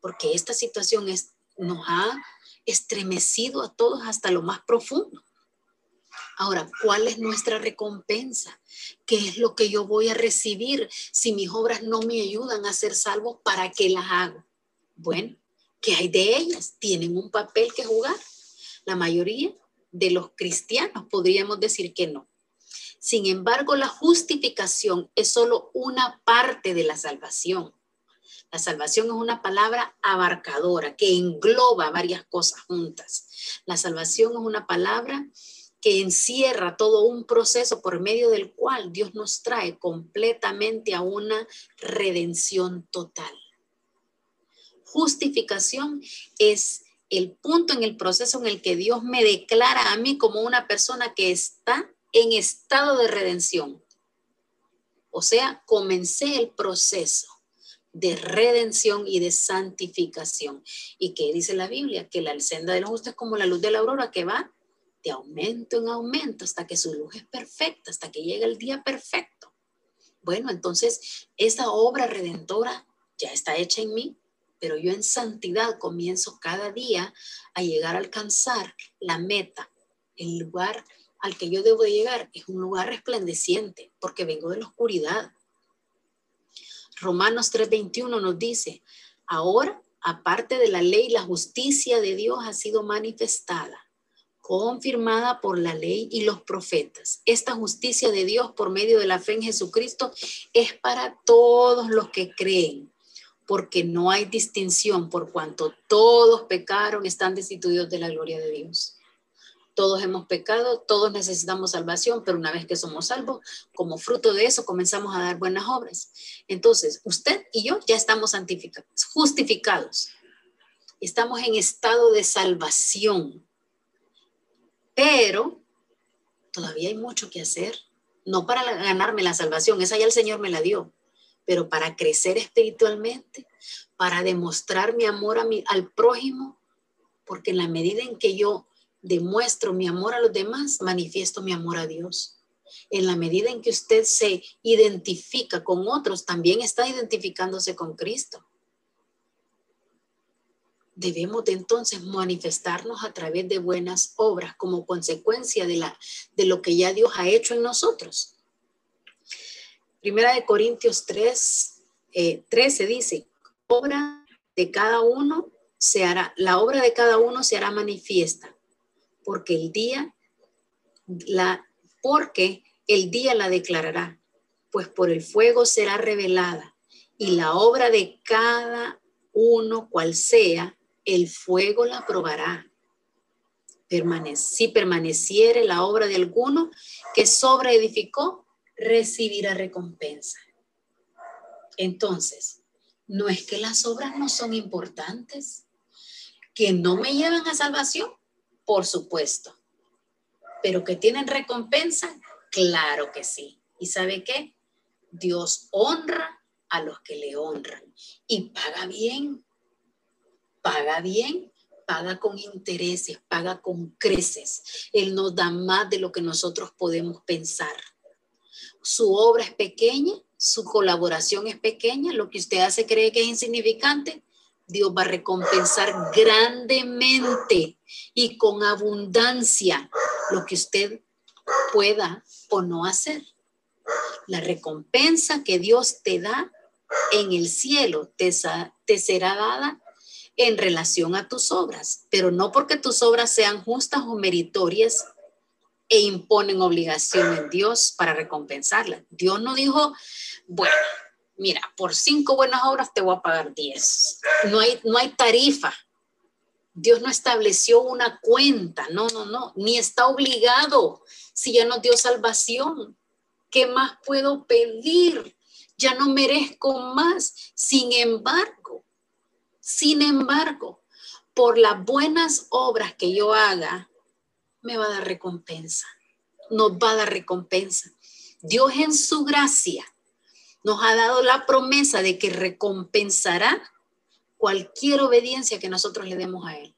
Porque esta situación es, nos ha estremecido a todos hasta lo más profundo. Ahora, ¿cuál es nuestra recompensa? ¿Qué es lo que yo voy a recibir si mis obras no me ayudan a ser salvo? ¿Para qué las hago? Bueno, ¿Qué hay de ellas? Tienen un papel que jugar. La mayoría de los cristianos podríamos decir que no. Sin embargo, la justificación es solo una parte de la salvación. La salvación es una palabra abarcadora que engloba varias cosas juntas. La salvación es una palabra que encierra todo un proceso por medio del cual Dios nos trae completamente a una redención total. Justificación es el punto en el proceso en el que Dios me declara a mí como una persona que está en estado de redención. O sea, comencé el proceso de redención y de santificación. ¿Y qué dice la Biblia? Que la senda de los justos es como la luz de la aurora que va de aumento en aumento hasta que su luz es perfecta, hasta que llega el día perfecto. Bueno, entonces esa obra redentora ya está hecha en mí, pero yo en santidad comienzo cada día a llegar a alcanzar la meta, el lugar al que yo debo llegar es un lugar resplandeciente porque vengo de la oscuridad. Romanos 3:21 nos dice, ahora, aparte de la ley, la justicia de Dios ha sido manifestada, confirmada por la ley y los profetas. Esta justicia de Dios por medio de la fe en Jesucristo es para todos los que creen porque no hay distinción por cuanto todos pecaron, están destituidos de la gloria de Dios. Todos hemos pecado, todos necesitamos salvación, pero una vez que somos salvos, como fruto de eso comenzamos a dar buenas obras. Entonces, usted y yo ya estamos santificados, justificados. Estamos en estado de salvación. Pero todavía hay mucho que hacer. No para ganarme la salvación, esa ya el Señor me la dio, pero para crecer espiritualmente, para demostrar mi amor a mi, al prójimo, porque en la medida en que yo demuestro mi amor a los demás, manifiesto mi amor a Dios. En la medida en que usted se identifica con otros, también está identificándose con Cristo. Debemos de entonces manifestarnos a través de buenas obras como consecuencia de, la, de lo que ya Dios ha hecho en nosotros. Primera de Corintios 3, 13 eh, dice, obra de cada uno se hará, la obra de cada uno se hará manifiesta, porque el día la porque el día la declarará, pues por el fuego será revelada y la obra de cada uno cual sea, el fuego la probará. si permaneciere la obra de alguno que sobre edificó, recibirá recompensa. Entonces, no es que las obras no son importantes, que no me llevan a salvación, por supuesto. Pero que tienen recompensa, claro que sí. ¿Y sabe qué? Dios honra a los que le honran y paga bien. Paga bien, paga con intereses, paga con creces. Él nos da más de lo que nosotros podemos pensar. Su obra es pequeña, su colaboración es pequeña, lo que usted hace cree que es insignificante, Dios va a recompensar grandemente y con abundancia lo que usted pueda o no hacer. La recompensa que Dios te da en el cielo te, te será dada en relación a tus obras, pero no porque tus obras sean justas o meritorias e imponen obligación en Dios para recompensarla. Dios no dijo, bueno, mira, por cinco buenas obras te voy a pagar diez. No hay, no hay tarifa. Dios no estableció una cuenta, no, no, no, ni está obligado si ya nos dio salvación. ¿Qué más puedo pedir? Ya no merezco más. Sin embargo, sin embargo, por las buenas obras que yo haga, me va a dar recompensa. Nos va a dar recompensa. Dios en su gracia nos ha dado la promesa de que recompensará cualquier obediencia que nosotros le demos a Él.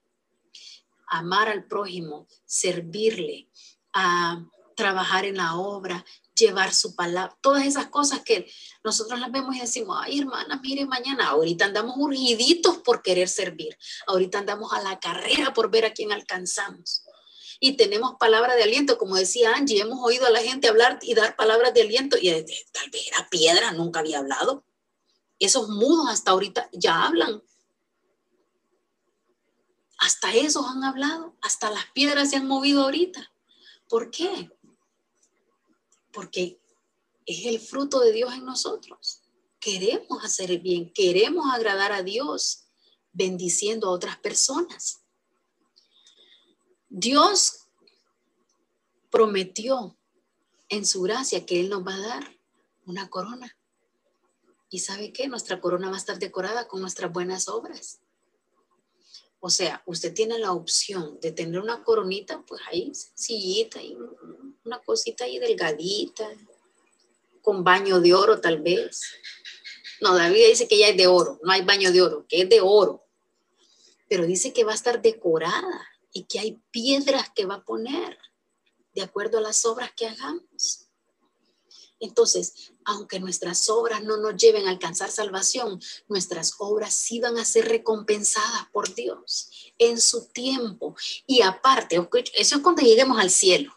Amar al prójimo, servirle, a trabajar en la obra, llevar su palabra, todas esas cosas que nosotros las vemos y decimos, ay hermana, mire mañana, ahorita andamos urgiditos por querer servir, ahorita andamos a la carrera por ver a quién alcanzamos y tenemos palabra de aliento, como decía Angie, hemos oído a la gente hablar y dar palabras de aliento y tal vez era piedra, nunca había hablado. Esos mudos hasta ahorita ya hablan. Hasta esos han hablado, hasta las piedras se han movido ahorita. ¿Por qué? Porque es el fruto de Dios en nosotros. Queremos hacer el bien, queremos agradar a Dios bendiciendo a otras personas. Dios prometió en su gracia que Él nos va a dar una corona. ¿Y sabe qué? Nuestra corona va a estar decorada con nuestras buenas obras. O sea, usted tiene la opción de tener una coronita, pues ahí sencillita, una cosita ahí delgadita, con baño de oro tal vez. No, David dice que ya es de oro, no hay baño de oro, que es de oro. Pero dice que va a estar decorada y que hay piedras que va a poner de acuerdo a las obras que hagamos. Entonces, aunque nuestras obras no nos lleven a alcanzar salvación, nuestras obras sí van a ser recompensadas por Dios en su tiempo. Y aparte, eso es cuando lleguemos al cielo.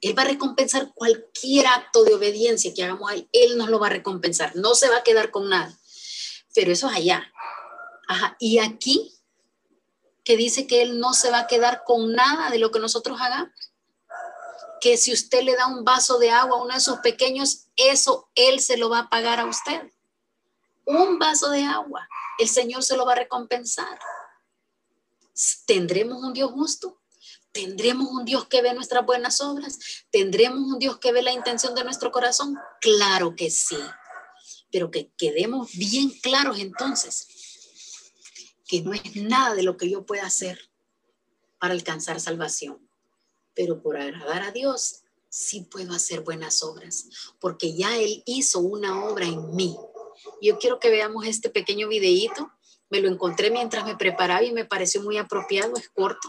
Él va a recompensar cualquier acto de obediencia que hagamos a Él. Él nos lo va a recompensar. No se va a quedar con nada. Pero eso es allá. Ajá. Y aquí que dice que Él no se va a quedar con nada de lo que nosotros hagamos. Que si usted le da un vaso de agua a uno de esos pequeños, eso Él se lo va a pagar a usted. Un vaso de agua, el Señor se lo va a recompensar. ¿Tendremos un Dios justo? ¿Tendremos un Dios que ve nuestras buenas obras? ¿Tendremos un Dios que ve la intención de nuestro corazón? Claro que sí. Pero que quedemos bien claros entonces que no es nada de lo que yo pueda hacer para alcanzar salvación. Pero por agradar a Dios, sí puedo hacer buenas obras, porque ya Él hizo una obra en mí. Yo quiero que veamos este pequeño videíto. Me lo encontré mientras me preparaba y me pareció muy apropiado, es corto.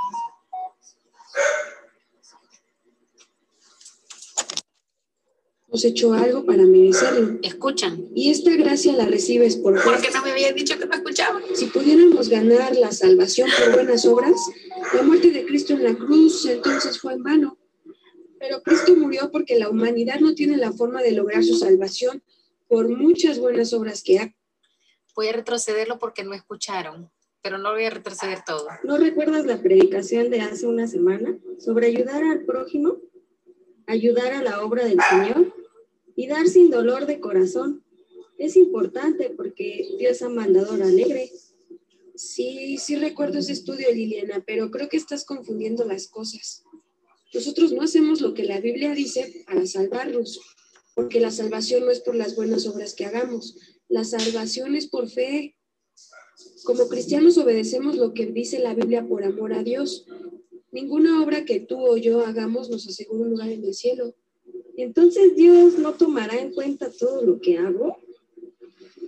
hemos hecho algo para merecerlo. Escuchan. Y esta gracia la recibes por fe. Porque no me habían dicho que me escuchaban. Si pudiéramos ganar la salvación por buenas obras, la muerte de Cristo en la cruz entonces fue en vano. Pero Cristo murió porque la humanidad no tiene la forma de lograr su salvación por muchas buenas obras que ha. Voy a retrocederlo porque no escucharon, pero no voy a retroceder todo. ¿No recuerdas la predicación de hace una semana sobre ayudar al prójimo? Ayudar a la obra del Señor y dar sin dolor de corazón. Es importante porque Dios ha mandador alegre. Sí, sí recuerdo ese estudio, Liliana, pero creo que estás confundiendo las cosas. Nosotros no hacemos lo que la Biblia dice para salvarnos, porque la salvación no es por las buenas obras que hagamos, la salvación es por fe. Como cristianos obedecemos lo que dice la Biblia por amor a Dios. Ninguna obra que tú o yo hagamos nos asegura un lugar en el cielo. Entonces Dios no tomará en cuenta todo lo que hago.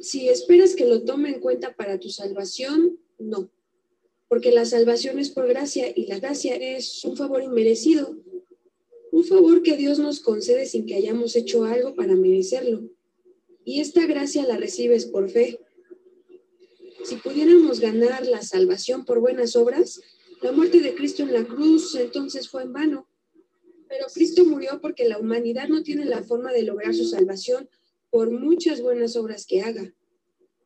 Si esperas que lo tome en cuenta para tu salvación, no. Porque la salvación es por gracia y la gracia es un favor inmerecido. Un favor que Dios nos concede sin que hayamos hecho algo para merecerlo. Y esta gracia la recibes por fe. Si pudiéramos ganar la salvación por buenas obras, la muerte de Cristo en la cruz entonces fue en vano. Pero Cristo murió porque la humanidad no tiene la forma de lograr su salvación por muchas buenas obras que haga.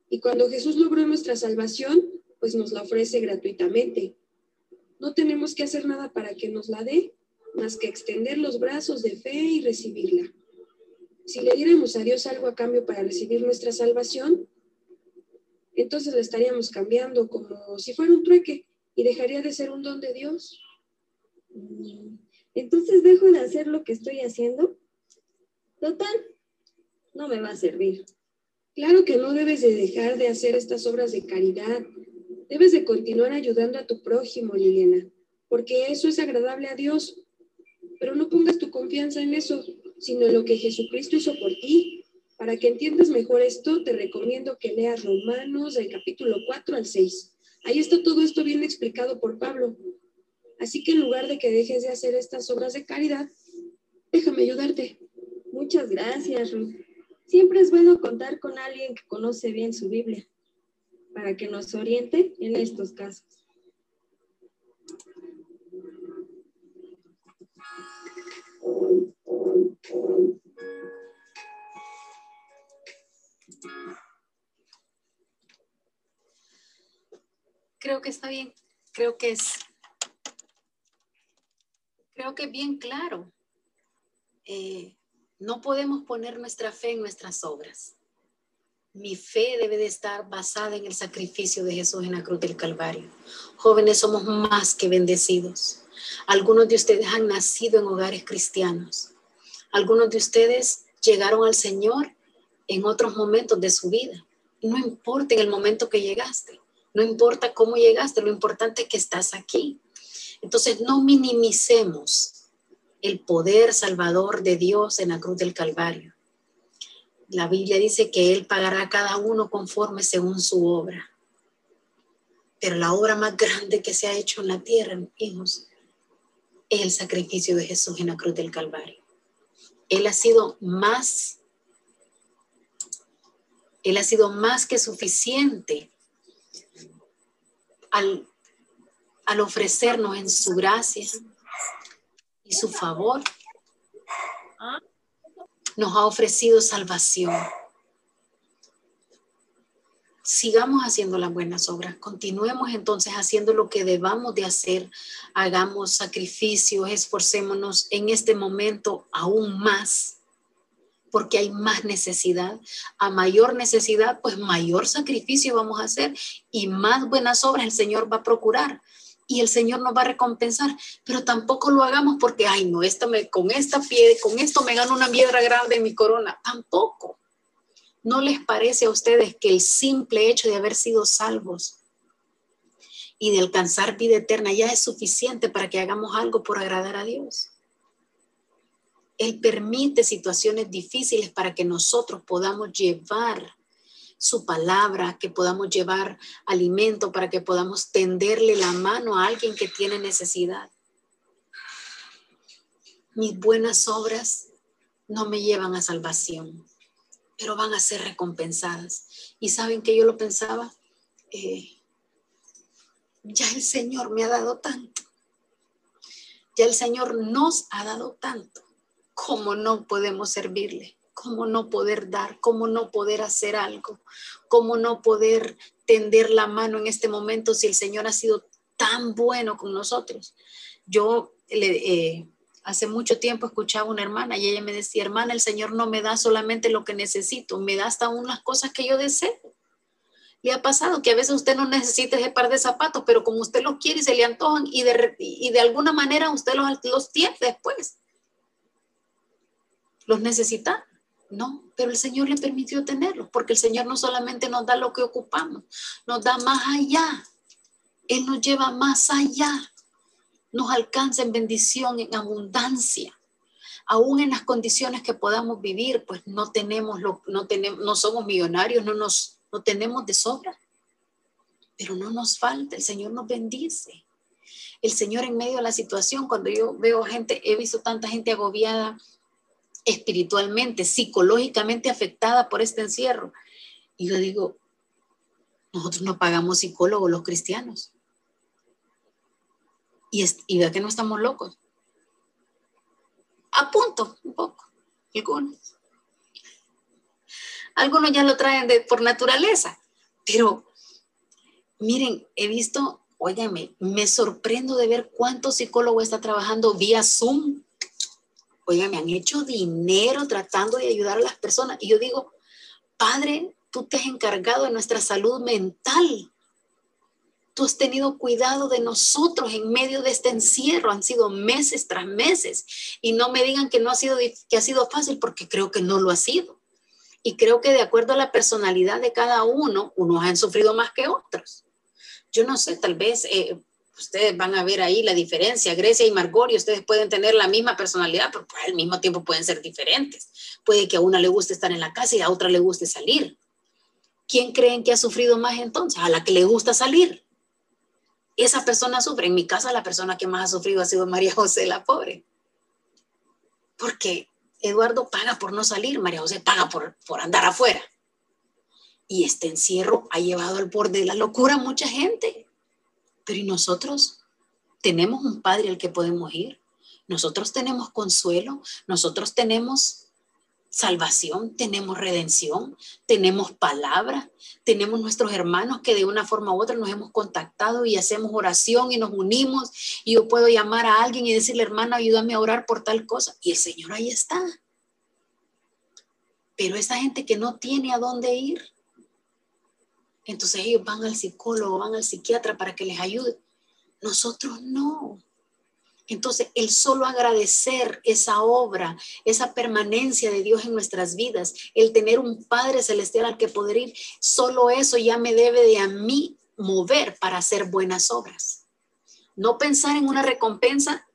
Y cuando Jesús logró nuestra salvación, pues nos la ofrece gratuitamente. No tenemos que hacer nada para que nos la dé, más que extender los brazos de fe y recibirla. Si le diéramos a Dios algo a cambio para recibir nuestra salvación, entonces la estaríamos cambiando como si fuera un trueque y dejaría de ser un don de Dios. Entonces dejo de hacer lo que estoy haciendo. Total, no me va a servir. Claro que no debes de dejar de hacer estas obras de caridad. Debes de continuar ayudando a tu prójimo, Liliana, porque eso es agradable a Dios. Pero no pongas tu confianza en eso, sino en lo que Jesucristo hizo por ti. Para que entiendas mejor esto, te recomiendo que leas Romanos del capítulo 4 al 6. Ahí está todo esto bien explicado por Pablo. Así que en lugar de que dejes de hacer estas obras de caridad, déjame ayudarte. Muchas gracias, Ruth. Siempre es bueno contar con alguien que conoce bien su Biblia para que nos oriente en estos casos. Creo que está bien, creo que es, creo que bien claro. Eh, no podemos poner nuestra fe en nuestras obras. Mi fe debe de estar basada en el sacrificio de Jesús en la cruz del Calvario. Jóvenes, somos más que bendecidos. Algunos de ustedes han nacido en hogares cristianos. Algunos de ustedes llegaron al Señor en otros momentos de su vida. No importa en el momento que llegaste, no importa cómo llegaste, lo importante es que estás aquí. Entonces, no minimicemos el poder salvador de Dios en la cruz del Calvario. La Biblia dice que Él pagará a cada uno conforme según su obra. Pero la obra más grande que se ha hecho en la tierra, hijos, es el sacrificio de Jesús en la cruz del Calvario. Él ha sido más, Él ha sido más que suficiente al, al ofrecernos en su gracia y su favor nos ha ofrecido salvación. Sigamos haciendo las buenas obras, continuemos entonces haciendo lo que debamos de hacer, hagamos sacrificios, esforcémonos en este momento aún más, porque hay más necesidad. A mayor necesidad, pues mayor sacrificio vamos a hacer y más buenas obras el Señor va a procurar y el Señor nos va a recompensar, pero tampoco lo hagamos porque, ay, no, esta me, con esta piedra, con esto me gano una piedra grande en mi corona, tampoco. ¿No les parece a ustedes que el simple hecho de haber sido salvos y de alcanzar vida eterna ya es suficiente para que hagamos algo por agradar a Dios? Él permite situaciones difíciles para que nosotros podamos llevar su palabra, que podamos llevar alimento, para que podamos tenderle la mano a alguien que tiene necesidad. Mis buenas obras no me llevan a salvación, pero van a ser recompensadas. Y saben que yo lo pensaba, eh, ya el Señor me ha dado tanto, ya el Señor nos ha dado tanto, como no podemos servirle? Cómo no poder dar, cómo no poder hacer algo, cómo no poder tender la mano en este momento si el Señor ha sido tan bueno con nosotros. Yo eh, hace mucho tiempo escuchaba a una hermana y ella me decía, hermana, el Señor no me da solamente lo que necesito, me da hasta unas cosas que yo deseo. Le ha pasado que a veces usted no necesita ese par de zapatos, pero como usted los quiere y se le antojan y de, y de alguna manera usted los, los tiene después. Los necesita. No, pero el Señor le permitió tenerlo, porque el Señor no solamente nos da lo que ocupamos, nos da más allá. Él nos lleva más allá. Nos alcanza en bendición, en abundancia. Aún en las condiciones que podamos vivir, pues no tenemos lo, no tenemos, no somos millonarios, no nos, no tenemos de sobra. Pero no nos falta, el Señor nos bendice. El Señor en medio de la situación, cuando yo veo gente, he visto tanta gente agobiada, espiritualmente, psicológicamente afectada por este encierro. Y yo digo, nosotros no pagamos psicólogos los cristianos. Y, y vea que no estamos locos. A punto, un poco, algunos. Algunos ya lo traen de, por naturaleza, pero miren, he visto, óigame, me sorprendo de ver cuántos psicólogos está trabajando vía Zoom oiga, me han hecho dinero tratando de ayudar a las personas. Y yo digo, Padre, tú te has encargado de nuestra salud mental. Tú has tenido cuidado de nosotros en medio de este encierro. Han sido meses tras meses. Y no me digan que no ha sido, que ha sido fácil porque creo que no lo ha sido. Y creo que de acuerdo a la personalidad de cada uno, unos han sufrido más que otros. Yo no sé, tal vez eh, ustedes van a ver ahí la diferencia. Grecia y Margorio, ustedes pueden tener la misma personalidad, pero al mismo tiempo pueden ser diferentes. Puede que a una le guste estar en la casa y a otra le guste salir. ¿Quién creen que ha sufrido más entonces? A la que le gusta salir. Esa persona sufre. En mi casa la persona que más ha sufrido ha sido María José, la pobre. Porque Eduardo paga por no salir, María José paga por, por andar afuera. Y este encierro ha llevado al borde de la locura a mucha gente pero ¿y nosotros? ¿Tenemos un padre al que podemos ir? Nosotros tenemos consuelo, nosotros tenemos salvación, tenemos redención, tenemos palabra, tenemos nuestros hermanos que de una forma u otra nos hemos contactado y hacemos oración y nos unimos y yo puedo llamar a alguien y decirle, hermano, ayúdame a orar por tal cosa. Y el Señor ahí está. Pero esa gente que no tiene a dónde ir, entonces ellos van al psicólogo, van al psiquiatra para que les ayude. Nosotros no. Entonces, el solo agradecer esa obra, esa permanencia de Dios en nuestras vidas, el tener un Padre Celestial al que poder ir, solo eso ya me debe de a mí mover para hacer buenas obras. No pensar en una recompensa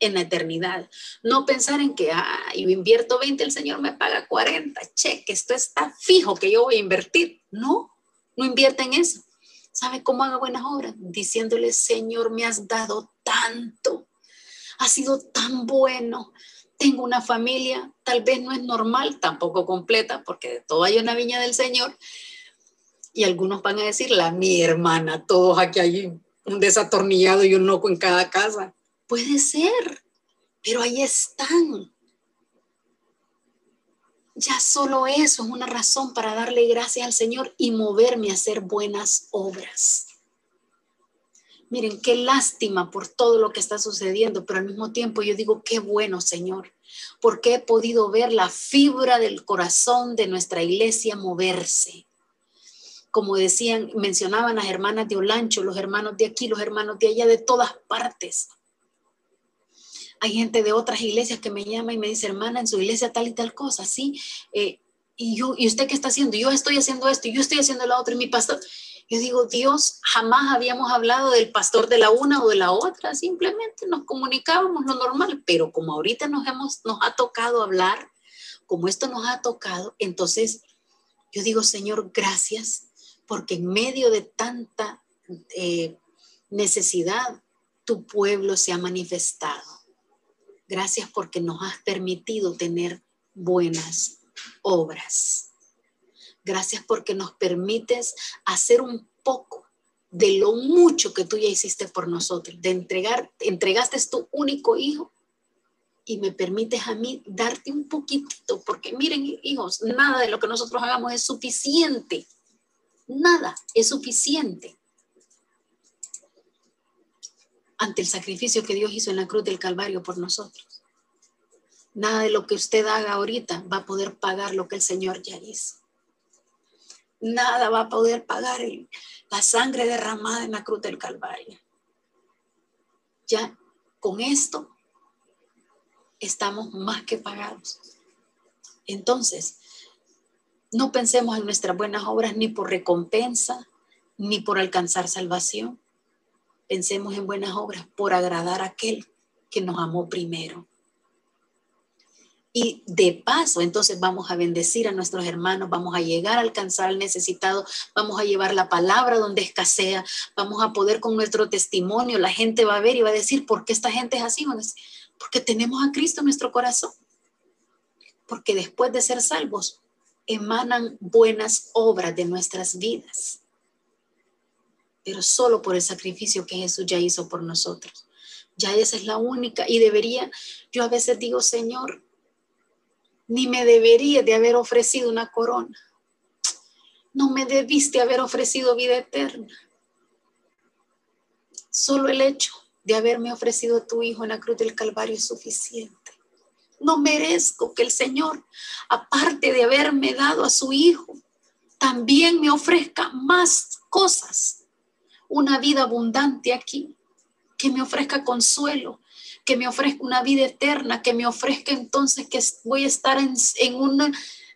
en la eternidad. No pensar en que, ah, yo invierto 20, el Señor me paga 40, cheque, esto está fijo que yo voy a invertir. No, no invierte en eso. ¿Sabe cómo haga buenas obras? Diciéndole, Señor, me has dado tanto, ha sido tan bueno. Tengo una familia, tal vez no es normal, tampoco completa, porque de todo hay una viña del Señor. Y algunos van a decir, la mi hermana, todos aquí hay un desatornillado y un loco en cada casa. Puede ser, pero ahí están. Ya solo eso es una razón para darle gracias al Señor y moverme a hacer buenas obras. Miren, qué lástima por todo lo que está sucediendo, pero al mismo tiempo yo digo, qué bueno, Señor, porque he podido ver la fibra del corazón de nuestra iglesia moverse. Como decían, mencionaban las hermanas de Olancho, los hermanos de aquí, los hermanos de allá, de todas partes. Hay gente de otras iglesias que me llama y me dice, hermana, en su iglesia tal y tal cosa, sí. Eh, y yo, ¿y usted qué está haciendo? Yo estoy haciendo esto, yo estoy haciendo lo otro, y mi pastor. Yo digo, Dios, jamás habíamos hablado del pastor de la una o de la otra, simplemente nos comunicábamos lo normal, pero como ahorita nos, hemos, nos ha tocado hablar, como esto nos ha tocado, entonces yo digo, Señor, gracias, porque en medio de tanta eh, necesidad, tu pueblo se ha manifestado. Gracias porque nos has permitido tener buenas obras. Gracias porque nos permites hacer un poco de lo mucho que tú ya hiciste por nosotros, de entregar, entregaste tu único hijo y me permites a mí darte un poquitito, porque miren hijos, nada de lo que nosotros hagamos es suficiente, nada es suficiente ante el sacrificio que Dios hizo en la cruz del Calvario por nosotros. Nada de lo que usted haga ahorita va a poder pagar lo que el Señor ya hizo nada va a poder pagar la sangre derramada en la cruz del Calvario. Ya con esto estamos más que pagados. Entonces, no pensemos en nuestras buenas obras ni por recompensa, ni por alcanzar salvación. Pensemos en buenas obras por agradar a aquel que nos amó primero. Y de paso, entonces vamos a bendecir a nuestros hermanos, vamos a llegar a alcanzar al necesitado, vamos a llevar la palabra donde escasea, vamos a poder con nuestro testimonio, la gente va a ver y va a decir, ¿por qué esta gente es así? Porque tenemos a Cristo en nuestro corazón. Porque después de ser salvos, emanan buenas obras de nuestras vidas. Pero solo por el sacrificio que Jesús ya hizo por nosotros. Ya esa es la única. Y debería, yo a veces digo, Señor, ni me debería de haber ofrecido una corona. No me debiste haber ofrecido vida eterna. Solo el hecho de haberme ofrecido a tu Hijo en la cruz del Calvario es suficiente. No merezco que el Señor, aparte de haberme dado a su Hijo, también me ofrezca más cosas. Una vida abundante aquí, que me ofrezca consuelo, que me ofrezca una vida eterna, que me ofrezca entonces que voy a estar en,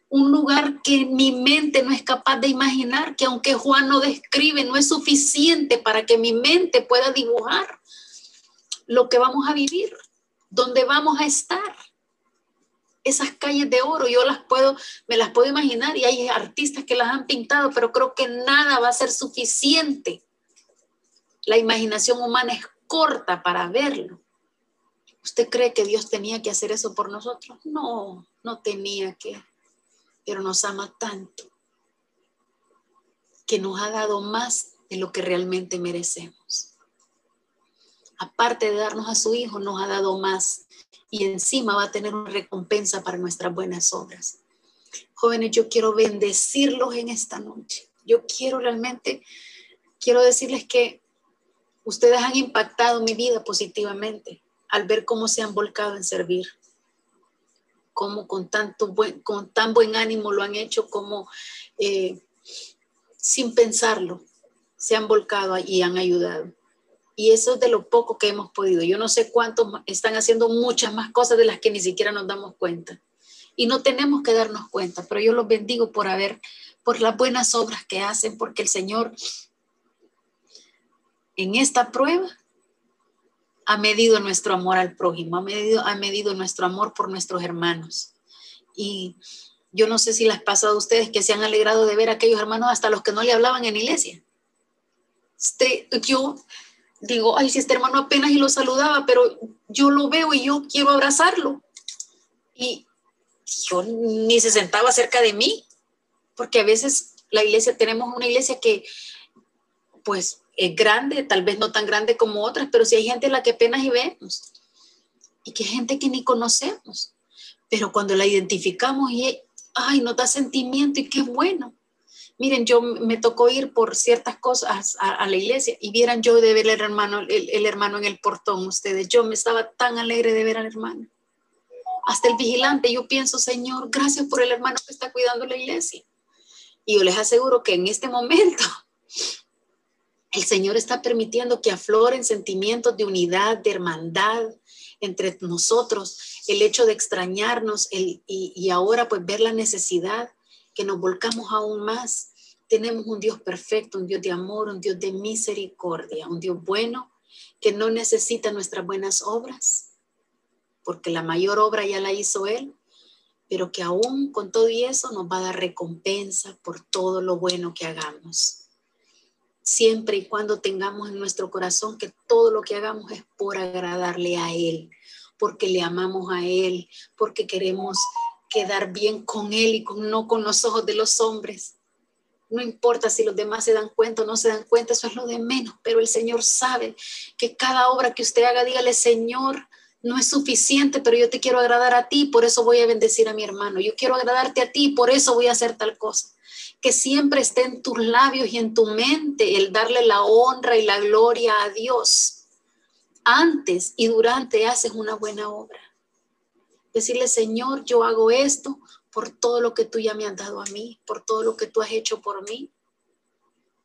un lugar que mi mente no es capaz de imaginar, que aunque Juan no describe, no es suficiente para que mi mente pueda dibujar lo que vamos a vivir, donde vamos a estar. Esas calles de oro, yo las puedo, me las puedo imaginar y hay artistas que las han pintado, pero creo que nada va a ser suficiente. La imaginación humana es corta para verlo. ¿Usted cree que Dios tenía que hacer eso por nosotros? No, no tenía que, pero nos ama tanto que nos ha dado más de lo que realmente merecemos. aparte de darnos a su Hijo, nos ha dado más y encima va a tener una recompensa para nuestras buenas obras. Jóvenes, yo quiero bendecirlos en esta noche. Yo quiero realmente, quiero decirles que ustedes han impactado mi vida positivamente al ver cómo se han volcado en servir, cómo con, tanto buen, con tan buen ánimo lo han hecho, como eh, sin pensarlo se han volcado y han ayudado. Y eso es de lo poco que hemos podido. Yo no sé cuántos están haciendo muchas más cosas de las que ni siquiera nos damos cuenta. Y no tenemos que darnos cuenta, pero yo los bendigo por haber, por las buenas obras que hacen, porque el Señor en esta prueba ha medido nuestro amor al prójimo, ha medido, ha medido nuestro amor por nuestros hermanos. Y yo no sé si les ha pasado a ustedes que se han alegrado de ver a aquellos hermanos hasta los que no le hablaban en iglesia. Este, yo digo, ay, si este hermano apenas y lo saludaba, pero yo lo veo y yo quiero abrazarlo. Y yo ni se sentaba cerca de mí, porque a veces la iglesia, tenemos una iglesia que, pues, es grande, tal vez no tan grande como otras, pero si hay gente a la que apenas y vemos, y que gente que ni conocemos, pero cuando la identificamos y, ay, nos da sentimiento y qué bueno. Miren, yo me tocó ir por ciertas cosas a, la iglesia y vieran yo de ver el hermano, el, hermano en el portón, ustedes, yo me estaba tan alegre de ver al hermano. Hasta el vigilante, yo pienso, Señor, gracias por el hermano que está cuidando la iglesia. Y yo les aseguro que en este momento el Señor está permitiendo que afloren sentimientos de unidad, de hermandad entre nosotros, el hecho de extrañarnos y, y ahora pues ver la necesidad que nos volcamos aún más. Tenemos un Dios perfecto, un Dios de amor, un Dios de misericordia, un Dios bueno que no necesita nuestras buenas obras, porque la mayor obra ya la hizo Él, pero que aún con todo y eso nos va a dar recompensa por todo lo bueno que hagamos. Siempre y cuando tengamos en nuestro corazón que todo lo que hagamos es por agradarle a Él, porque le amamos a Él, porque queremos quedar bien con Él y con, no con los ojos de los hombres. No importa si los demás se dan cuenta o no se dan cuenta, eso es lo de menos, pero el Señor sabe que cada obra que usted haga, dígale, Señor, no es suficiente, pero yo te quiero agradar a ti, por eso voy a bendecir a mi hermano. Yo quiero agradarte a ti, por eso voy a hacer tal cosa. Que siempre esté en tus labios y en tu mente el darle la honra y la gloria a Dios. Antes y durante haces una buena obra. Decirle, Señor, yo hago esto por todo lo que tú ya me has dado a mí, por todo lo que tú has hecho por mí.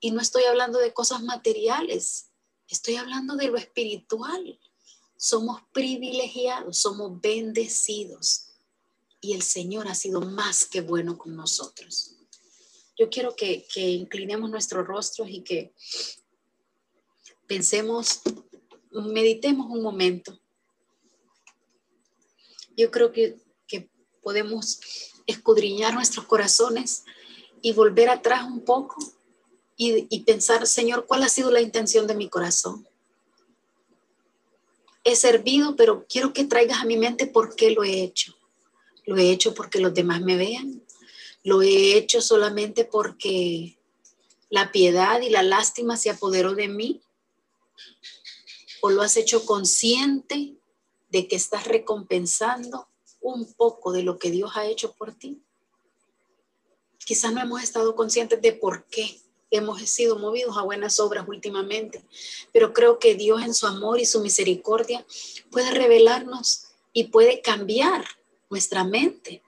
Y no estoy hablando de cosas materiales, estoy hablando de lo espiritual. Somos privilegiados, somos bendecidos. Y el Señor ha sido más que bueno con nosotros. Yo quiero que, inclinemos nuestros rostros y que pensemos, meditemos un momento yo creo que, podemos escudriñar nuestros corazones y volver atrás un poco y, pensar, Señor, ¿cuál ha sido la intención de mi corazón? He servido, pero quiero que traigas a mi mente por qué lo he hecho. Lo he hecho porque los demás me vean. Lo he hecho solamente porque la piedad y la lástima se apoderó de mí. O lo has hecho consciente de que estás recompensando un poco de lo que Dios ha hecho por ti. Quizás no hemos estado conscientes de por qué hemos sido movidos a buenas obras últimamente, pero creo que Dios en su amor y su misericordia puede revelarnos y puede cambiar nuestra mente.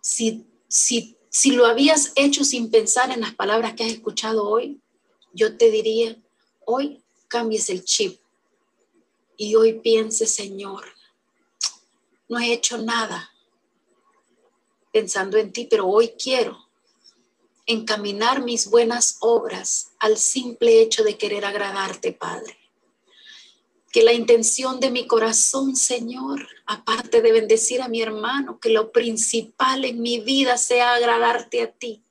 Si, si, si lo habías hecho sin pensar en las palabras que has escuchado hoy, yo te diría, hoy cambies el chip y hoy piense, Señor, no he hecho nada pensando en ti, pero hoy quiero encaminar mis buenas obras al simple hecho de querer agradarte, Padre. Que la intención de mi corazón, Señor, aparte de bendecir a mi hermano, que lo principal en mi vida sea agradarte a ti.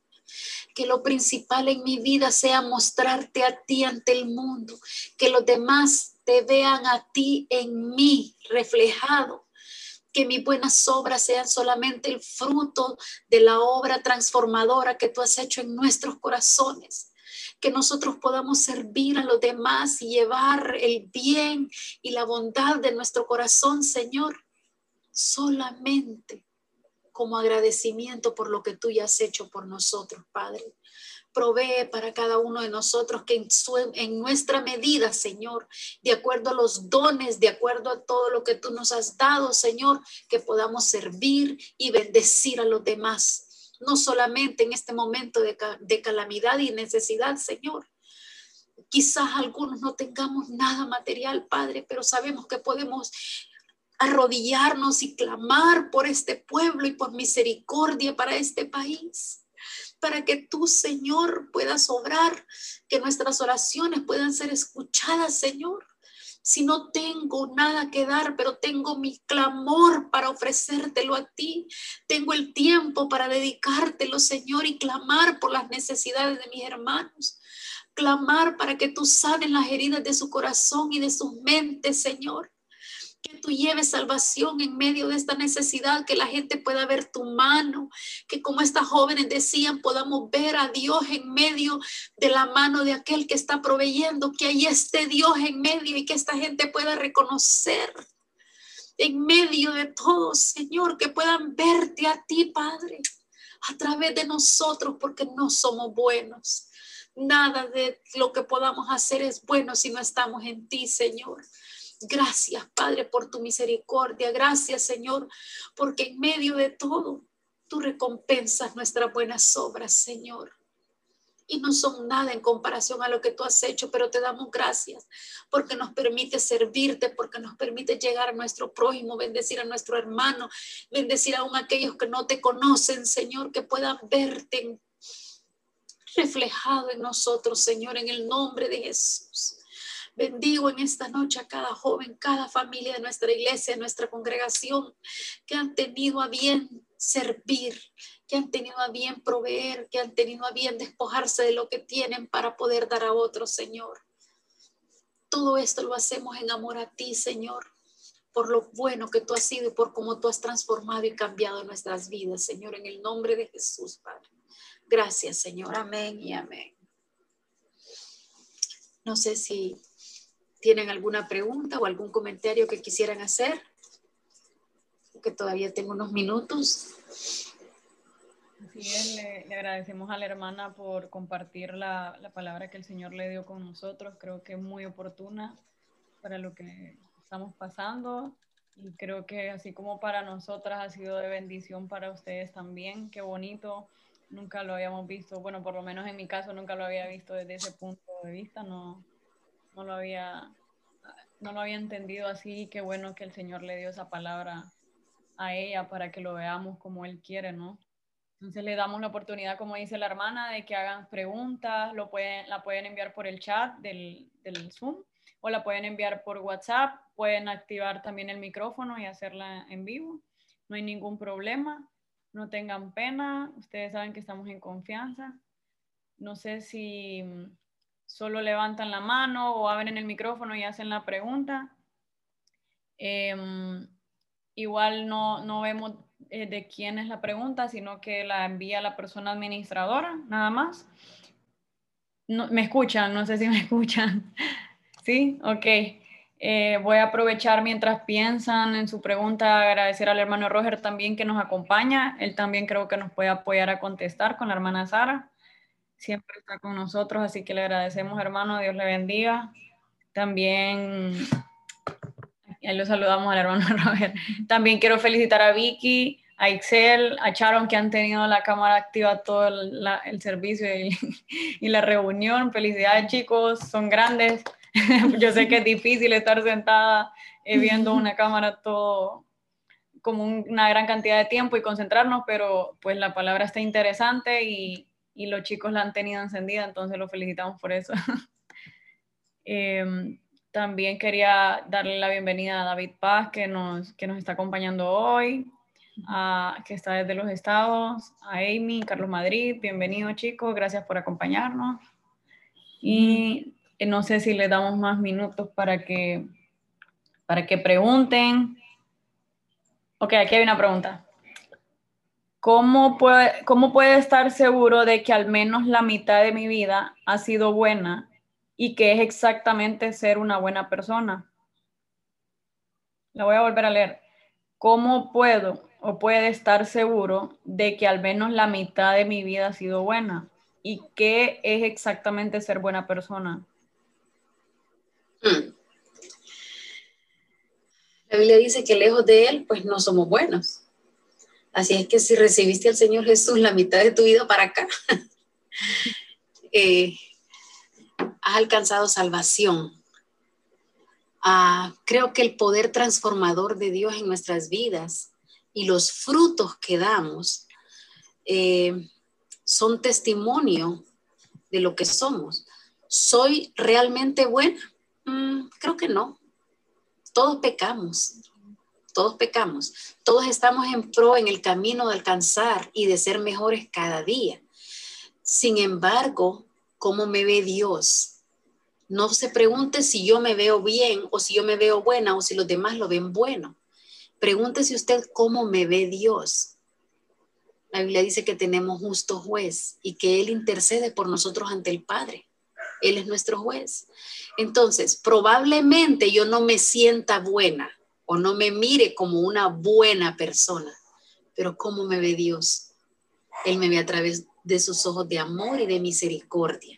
Que lo principal en mi vida sea mostrarte a ti ante el mundo. Que los demás te vean a ti en mí reflejado. Que mis buenas obras sean solamente el fruto de la obra transformadora que tú has hecho en nuestros corazones. Que nosotros podamos servir a los demás y llevar el bien y la bondad de nuestro corazón, Señor, solamente como agradecimiento por lo que tú ya has hecho por nosotros, Padre. Provee para cada uno de nosotros que en, nuestra medida, Señor, de acuerdo a los dones, de acuerdo a todo lo que tú nos has dado, Señor, que podamos servir y bendecir a los demás no solamente en este momento de, calamidad y necesidad, Señor. Quizás algunos no tengamos nada material, Padre, pero sabemos que podemos arrodillarnos y clamar por este pueblo y por misericordia para este país, para que tú, Señor, puedas obrar, que nuestras oraciones puedan ser escuchadas, Señor si no tengo nada que dar, pero tengo mi clamor para ofrecértelo a ti. Tengo el tiempo para dedicártelo, Señor, y clamar por las necesidades de mis hermanos. Clamar para que tú sanes las heridas de su corazón y de sus mentes, Señor que tú lleves salvación en medio de esta necesidad, que la gente pueda ver tu mano, que como estas jóvenes decían, podamos ver a Dios en medio de la mano de aquel que está proveyendo, que ahí esté Dios en medio y que esta gente pueda reconocer en medio de todo, Señor, que puedan verte a ti, Padre, a través de nosotros, porque no somos buenos. Nada de lo que podamos hacer es bueno si no estamos en ti, Señor. Gracias, Padre, por tu misericordia. Gracias, Señor, porque en medio de todo, tú recompensas nuestras buenas obras, Señor. Y no son nada en comparación a lo que tú has hecho, pero te damos gracias porque nos permite servirte, porque nos permite llegar a nuestro prójimo, bendecir a nuestro hermano, bendecir aún a aquellos que no te conocen, Señor, que puedan verte reflejado en nosotros, Señor, en el nombre de Jesús. Bendigo en esta noche a cada joven, cada familia de nuestra iglesia, de nuestra congregación, que han tenido a bien servir, que han tenido a bien proveer, que han tenido a bien despojarse de lo que tienen para poder dar a otros, Señor. Todo esto lo hacemos en amor a ti, Señor, por lo bueno que tú has sido y por cómo tú has transformado y cambiado nuestras vidas, Señor, en el nombre de Jesús, Padre. Gracias, Señor. Amén y amén. No sé si ¿Tienen alguna pregunta o algún comentario que quisieran hacer? Que todavía tengo unos minutos. Así es, le, agradecemos a la hermana por compartir la, la, palabra que el Señor le dio con nosotros. Creo que es muy oportuna para lo que estamos pasando y creo que así como para nosotras ha sido de bendición para ustedes también. Qué bonito, nunca lo habíamos visto, bueno, por lo menos en mi caso nunca lo había visto desde ese punto de vista, no, no lo había, no lo había entendido así, qué bueno que el Señor le dio esa palabra a ella para que lo veamos como Él quiere, ¿no? Entonces le damos la oportunidad, como dice la hermana, de que hagan preguntas, lo pueden, la pueden enviar por el chat del, del Zoom o la pueden enviar por WhatsApp, pueden activar también el micrófono y hacerla en vivo, no hay ningún problema, no tengan pena, ustedes saben que estamos en confianza. No sé si solo levantan la mano o abren el micrófono y hacen la pregunta. Em, igual no, no vemos eh, de quién es la pregunta, sino que la envía la persona administradora, nada más. No, me escuchan, no sé si me escuchan. ¿Sí? Ok. Eh, voy a aprovechar mientras piensan en su pregunta, agradecer al hermano Roger también que nos acompaña. Él también creo que nos puede apoyar a contestar con la hermana Sara siempre está con nosotros, así que le agradecemos, hermano, Dios le bendiga. También, ahí lo saludamos al hermano Robert. También quiero felicitar a Vicky, a Excel, a Sharon, que han tenido la cámara activa todo el, el servicio y, y, la reunión. Felicidades, chicos, son grandes. Yo sé que es difícil estar sentada eh, viendo una cámara todo como una gran cantidad de tiempo y concentrarnos, pero pues la palabra está interesante y, y los chicos la han tenido encendida, entonces los felicitamos por eso. Em, también quería darle la bienvenida a David Paz, que nos, que nos está acompañando hoy, que está desde los estados, a Amy, Carlos Madrid, bienvenidos chicos, gracias por acompañarnos. Y no sé si le damos más minutos para que, para que pregunten. Ok, aquí hay una pregunta. ¿Cómo puede, ¿cómo puede estar seguro de que al menos la mitad de mi vida ha sido buena y que es exactamente ser una buena persona? La voy a volver a leer. ¿Cómo puedo o puede estar seguro de que al menos la mitad de mi vida ha sido buena? ¿Y qué es exactamente ser buena persona? Hmm. La Biblia dice que lejos de Él, pues no somos buenos. Así es que si recibiste al Señor Jesús la mitad de tu vida para acá, eh, has alcanzado salvación. Ah, creo que el poder transformador de Dios en nuestras vidas y los frutos que damos eh, son testimonio de lo que somos. ¿Soy realmente buena? Mm, creo que no. Todos pecamos. Todos pecamos. Todos estamos en pro en el camino de alcanzar y de ser mejores cada día. Sin embargo, ¿cómo me ve Dios? No se pregunte si yo me veo bien o si yo me veo buena o si los demás lo ven bueno. Pregúntese usted cómo me ve Dios. La Biblia dice que tenemos justo juez y que Él intercede por nosotros ante el Padre. Él es nuestro juez. Entonces, probablemente yo no me sienta buena o no me mire como una buena persona, pero ¿cómo me ve Dios? Él me ve a través de sus ojos de amor y de misericordia.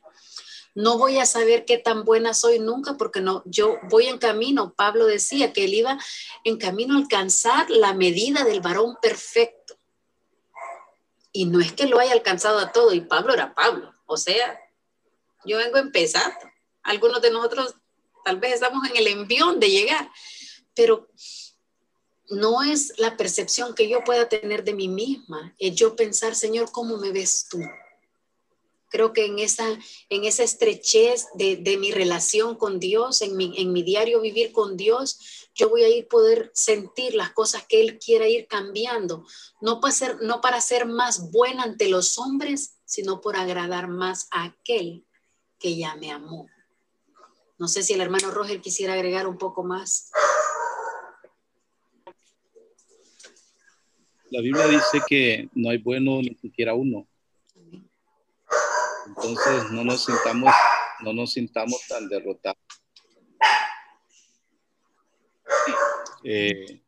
No voy a saber qué tan buena soy nunca porque no, yo voy en camino. Pablo decía que él iba en camino a alcanzar la medida del varón perfecto. Y no es que lo haya alcanzado a todo, y Pablo era Pablo. O sea, yo vengo empezando. Algunos de nosotros tal vez estamos en el envión de llegar, pero no es la percepción que yo pueda tener de mí misma, es yo pensar, Señor, ¿cómo me ves tú? Creo que en esa, en esa estrechez de, de mi relación con Dios, en mi, en mi diario vivir con Dios, yo voy a ir poder sentir las cosas que Él quiera ir cambiando, no para, ser, no para ser más buena ante los hombres, sino por agradar más a aquel que ya me amó. No sé si el hermano Roger quisiera agregar un poco más. La Biblia dice que no hay bueno ni siquiera uno. Entonces no nos sintamos, no nos sintamos tan derrotados. Eh,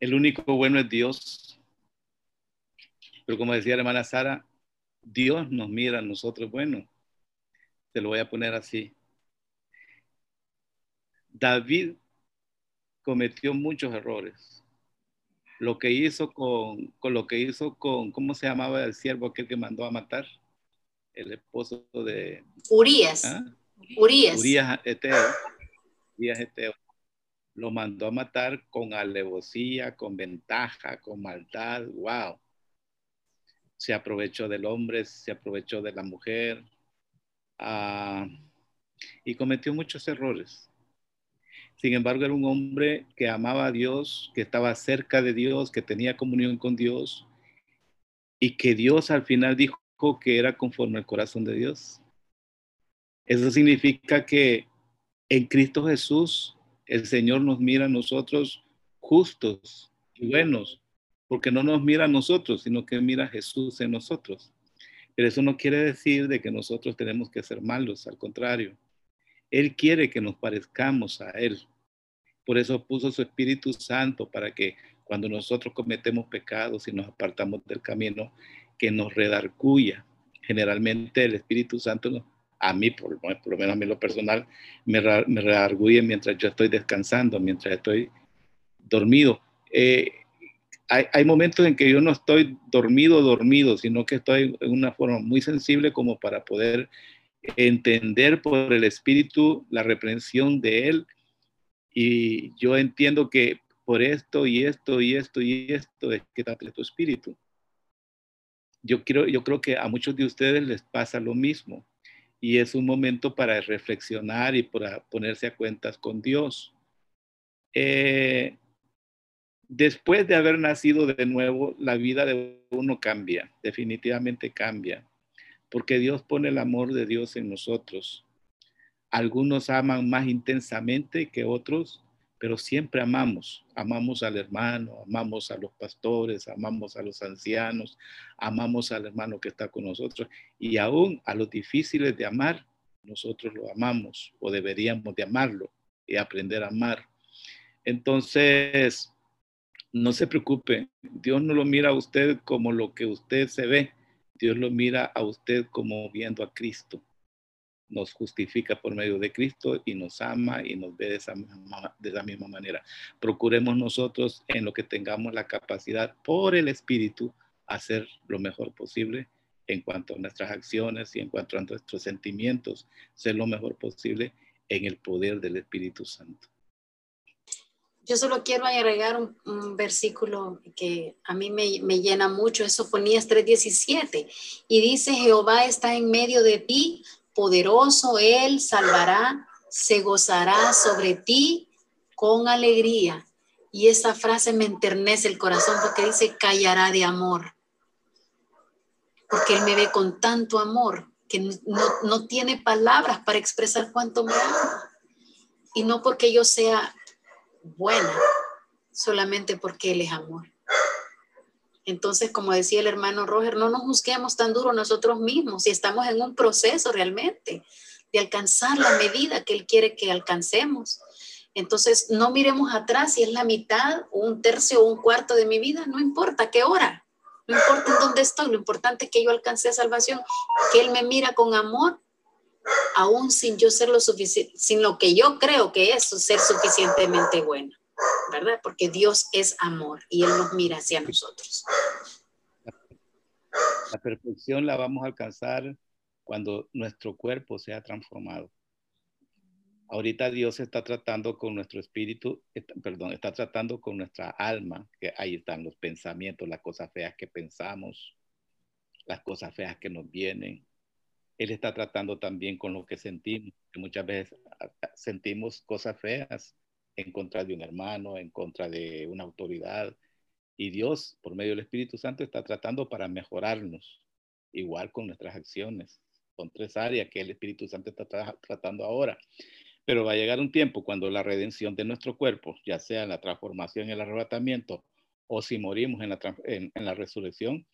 el único bueno es Dios. Pero como decía la hermana Sara, Dios nos mira a nosotros bueno. Te lo voy a poner así. David cometió muchos errores. Lo que hizo con, con, lo que hizo con, ¿cómo se llamaba el siervo aquel que mandó a matar? El esposo de... Urias. ¿Ah? Urias. Urias Eteo. Urias Eteo. Lo mandó a matar con alevosía, con ventaja, con maldad. ¡Wow! Se aprovechó del hombre, se aprovechó de la mujer, Ah, y cometió muchos errores. Sin embargo, era un hombre que amaba a Dios, que estaba cerca de Dios, que tenía comunión con Dios y que Dios al final dijo que era conforme al corazón de Dios. Eso significa que en Cristo Jesús el Señor nos mira a nosotros justos y buenos, porque no nos mira a nosotros, sino que mira a Jesús en nosotros. Pero eso no quiere decir de que nosotros tenemos que ser malos, al contrario. Él quiere que nos parezcamos a Él. Por eso puso su Espíritu Santo para que cuando nosotros cometemos pecados y nos apartamos del camino, que nos redarcuya. Generalmente el Espíritu Santo, a mí, por, lo menos a mí lo personal, me, me mientras yo estoy descansando, mientras estoy dormido. Eh, hay, momentos en que yo no estoy dormido, dormido, sino que estoy en una forma muy sensible como para poder entender por el Espíritu la reprensión de Él. Y yo entiendo que por esto y esto y esto y esto es que trata tu espíritu. Yo, quiero, yo creo que a muchos de ustedes les pasa lo mismo y es un momento para reflexionar y para ponerse a cuentas con Dios. Eh, después de haber nacido de nuevo, la vida de uno cambia, definitivamente cambia, porque Dios pone el amor de Dios en nosotros. Algunos aman más intensamente que otros, pero siempre amamos, amamos al hermano, amamos a los pastores, amamos a los ancianos, amamos al hermano que está con nosotros y aún a los difíciles de amar, nosotros lo amamos o deberíamos de amarlo y aprender a amar. Entonces, no se preocupe, Dios no lo mira a usted como lo que usted se ve, Dios lo mira a usted como viendo a Cristo nos justifica por medio de Cristo y nos ama y nos ve de esa, misma, de esa misma manera. Procuremos nosotros en lo que tengamos la capacidad por el Espíritu hacer lo mejor posible en cuanto a nuestras acciones y en cuanto a nuestros sentimientos, ser lo mejor posible en el poder del Espíritu Santo. Yo solo quiero agregar un, versículo que a mí me, llena mucho, es Sofonías 3:17, y dice, Jehová está en medio de ti, poderoso Él salvará, se gozará sobre ti con alegría. Y esa frase me enternece el corazón porque dice, callará de amor. Porque Él me ve con tanto amor que no, no tiene palabras para expresar cuánto me ama. Y no porque yo sea buena, solamente porque Él es amor. Entonces, como decía el hermano Roger, no nos juzguemos tan duro nosotros mismos si estamos en un proceso realmente de alcanzar la medida que Él quiere que alcancemos. Entonces, no miremos atrás si es la mitad un tercio o un cuarto de mi vida, no importa qué hora, no importa en dónde estoy, lo importante es que yo alcancé salvación, que Él me mira con amor, aún sin yo ser lo suficiente, sin lo que yo creo que es ser suficientemente bueno. ¿verdad? Porque Dios es amor y Él nos mira hacia nosotros. La perfección la vamos a alcanzar cuando nuestro cuerpo sea transformado. Ahorita Dios está tratando con nuestro espíritu, perdón, está tratando con nuestra alma, que ahí están los pensamientos, las cosas feas que pensamos, las cosas feas que nos vienen. Él está tratando también con lo que sentimos, que muchas veces sentimos cosas feas en contra de un hermano, en contra de una autoridad. Y Dios, por medio del Espíritu Santo, está tratando para mejorarnos, igual con nuestras acciones. Son tres áreas que el Espíritu Santo está tratando ahora. Pero va a llegar un tiempo cuando la redención de nuestro cuerpo, ya sea la transformación el arrebatamiento, o si morimos en la resurrección,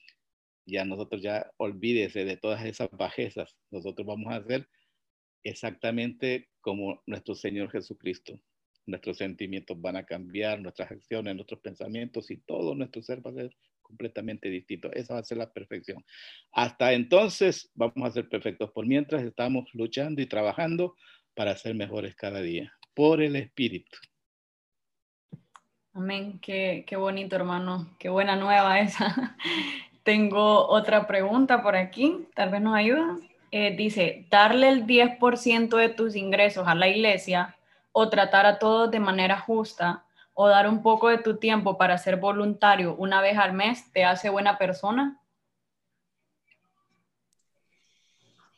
ya nosotros ya olvídese de todas esas bajezas. Nosotros vamos a hacer exactamente como nuestro Señor Jesucristo nuestros sentimientos van a cambiar, nuestras acciones, nuestros pensamientos y todo nuestro ser va a ser completamente distinto. Esa va a ser la perfección. Hasta entonces vamos a ser perfectos. Por mientras estamos luchando y trabajando para ser mejores cada día, por el Espíritu. Amén. Qué, qué bonito, hermano. Qué buena nueva esa. Tengo otra pregunta por aquí. Tal vez nos ayuda. Eh, dice, darle el 10% de tus ingresos a la iglesia o tratar a todos de manera justa o dar un poco de tu tiempo para ser voluntario una vez al mes te hace buena persona?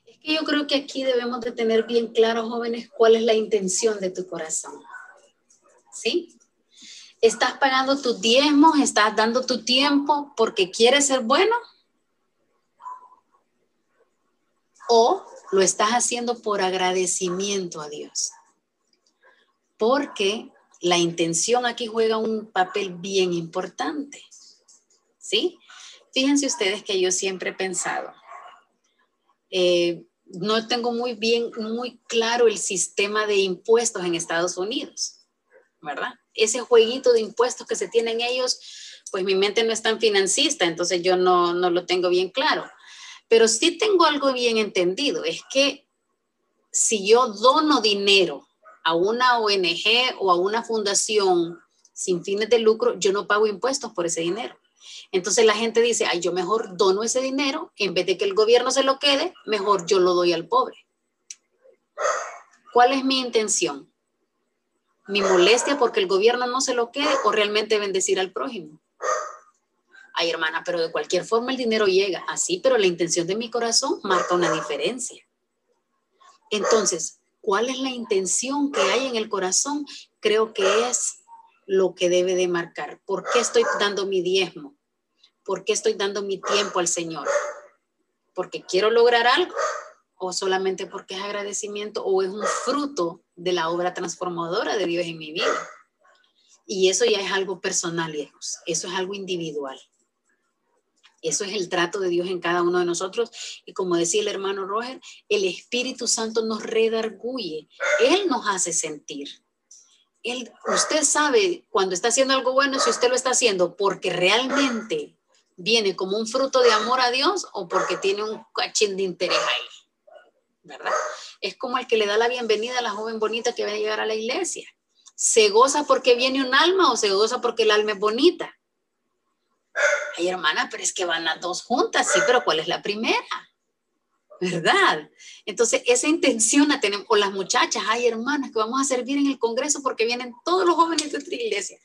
Es que yo creo que aquí debemos de tener bien claro, jóvenes, cuál es la intención de tu corazón. ¿Sí? ¿Estás pagando tus diezmos? ¿Estás dando tu tiempo porque quieres ser bueno? ¿O lo estás haciendo por agradecimiento a Dios? porque la intención aquí juega un papel bien importante. ¿Sí? Fíjense ustedes que yo siempre he pensado, eh, no tengo muy bien, muy claro el sistema de impuestos en Estados Unidos, ¿verdad? Ese jueguito de impuestos que se tienen ellos, pues mi mente no es tan financista, entonces yo no, no lo tengo bien claro. Pero sí tengo algo bien entendido, es que si yo dono dinero a una ONG o a una fundación sin fines de lucro, yo no pago impuestos por ese dinero. Entonces la gente dice, ay, yo mejor dono ese dinero, en vez de que el gobierno se lo quede, mejor yo lo doy al pobre. ¿Cuál es mi intención? ¿Mi molestia porque el gobierno no se lo quede o realmente bendecir al prójimo? Ay, hermana, pero de cualquier forma el dinero llega así, pero la intención de mi corazón marca una diferencia. Entonces, cuál es la intención que hay en el corazón, creo que es lo que debe de marcar. ¿Por qué estoy dando mi diezmo? ¿Por qué estoy dando mi tiempo al Señor? ¿Porque quiero lograr algo? ¿O solamente porque es agradecimiento o es un fruto de la obra transformadora de Dios en mi vida? Y eso ya es algo personal, hijos. Eso es algo individual. Eso es el trato de Dios en cada uno de nosotros. Y como decía el hermano Roger, el Espíritu Santo nos redarguye. Él nos hace sentir. Él, usted sabe cuando está haciendo algo bueno si usted lo está haciendo porque realmente viene como un fruto de amor a Dios o porque tiene un cachín de interés ahí. ¿Verdad? Es como el que le da la bienvenida a la joven bonita que va a llegar a la iglesia. ¿Se goza porque viene un alma o se goza porque el alma es bonita? Ay, hermana, pero es que van las dos juntas, sí, pero ¿cuál es la primera? ¿Verdad? Entonces, esa intención la tenemos, o las muchachas, ay, hermanas, que vamos a servir en el Congreso porque vienen todos los jóvenes de nuestra iglesia.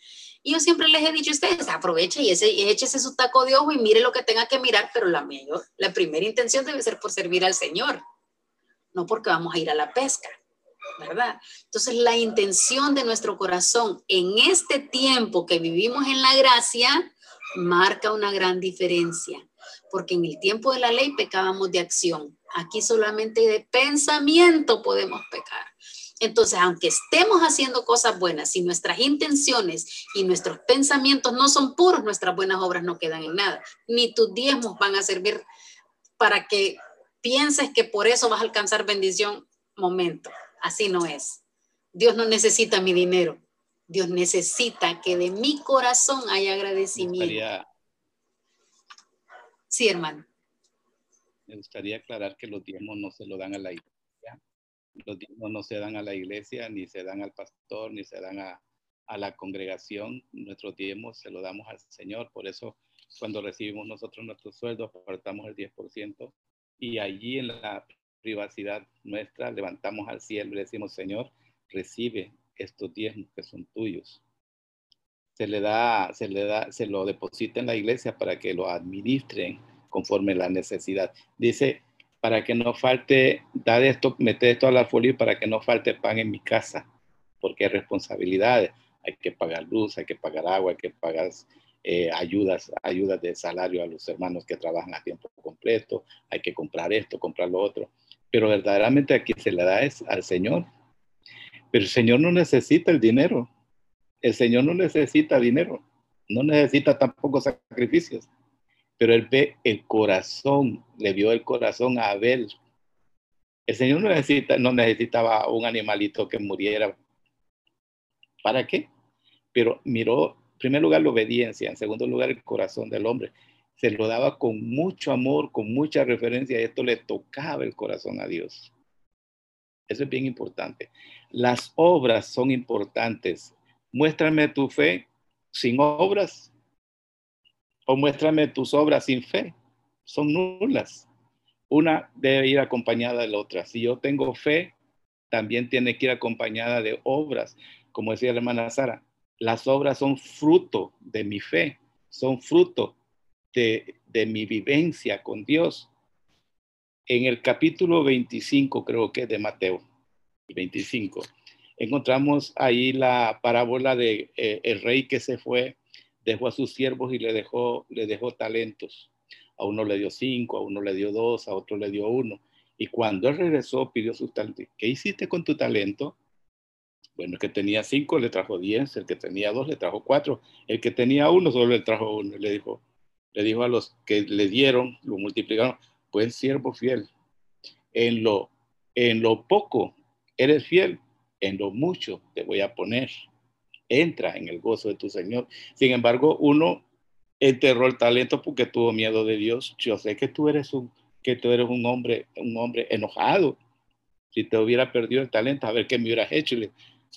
Y yo siempre les he dicho a ustedes, aproveche y, ese, y échese su taco de ojo y mire lo que tenga que mirar, pero la, mayor, la primera intención debe ser por servir al Señor, no porque vamos a ir a la pesca. ¿verdad? Entonces, la intención de nuestro corazón en este tiempo que vivimos en la gracia marca una gran diferencia, porque en el tiempo de la ley pecábamos de acción, aquí solamente de pensamiento podemos pecar. Entonces, aunque estemos haciendo cosas buenas, si nuestras intenciones y nuestros pensamientos no son puros, nuestras buenas obras no quedan en nada. Ni tus diezmos van a servir para que pienses que por eso vas a alcanzar bendición. Momento. Así no es. Dios no necesita mi dinero. Dios necesita que de mi corazón haya agradecimiento. sí, hermano. Me gustaría aclarar que los diezmos no se lo dan a la iglesia. Los diezmos no se dan a la iglesia, ni se dan al pastor, ni se dan a, a la congregación. Nuestros diezmos se lo damos al Señor. Por eso, cuando recibimos nosotros nuestros sueldos, apartamos el 10%. Y allí en la privacidad nuestra, levantamos al cielo y decimos, Señor, recibe estos diezmos que son tuyos. Se le da, se le da, se lo deposita en la iglesia para que lo administren conforme la necesidad. Dice, para que no falte, da esto, mete esto a la folio para que no falte pan en mi casa, porque hay responsabilidades. Hay que pagar luz, hay que pagar agua, hay que pagar eh, ayudas, ayudas de salario a los hermanos que trabajan a tiempo completo, hay que comprar esto, comprar lo otro pero verdaderamente aquí se le da es al Señor. Pero el Señor no necesita el dinero. El Señor no necesita dinero. No necesita tampoco sacrificios. Pero Él ve el corazón, le vio el corazón a Abel. El Señor no, necesita, no necesitaba un animalito que muriera. ¿Para qué? Pero miró, primer lugar, la obediencia, en segundo lugar, el corazón del hombre se lo daba con mucho amor, con mucha referencia, y esto le tocaba el corazón a Dios. Eso es bien importante. Las obras son importantes. Muéstrame tu fe sin obras o muéstrame tus obras sin fe. Son nulas. Una debe ir acompañada de la otra. Si yo tengo fe, también tiene que ir acompañada de obras. Como decía la hermana Sara, las obras son fruto de mi fe, son fruto de, mi vivencia con Dios. En el capítulo 25, creo que de Mateo, 25, encontramos ahí la parábola de eh, el rey que se fue, dejó a sus siervos y le dejó, le dejó talentos. A uno le dio cinco, a uno le dio dos, a otro le dio uno. Y cuando regresó, pidió sus talentos. ¿Qué hiciste con tu talento? Bueno, el que tenía cinco le trajo diez, el que tenía dos le trajo cuatro, el que tenía uno solo le trajo uno. Le dijo, le dijo a los que le dieron, lo multiplicaron, pues siervo fiel. En lo, en lo poco eres fiel, en lo mucho te voy a poner. Entra en el gozo de tu Señor. Sin embargo, uno enterró el talento porque tuvo miedo de Dios. Yo sé que tú eres un, que tú eres un hombre, un hombre enojado. Si te hubiera perdido el talento, a ver qué me hubieras hecho.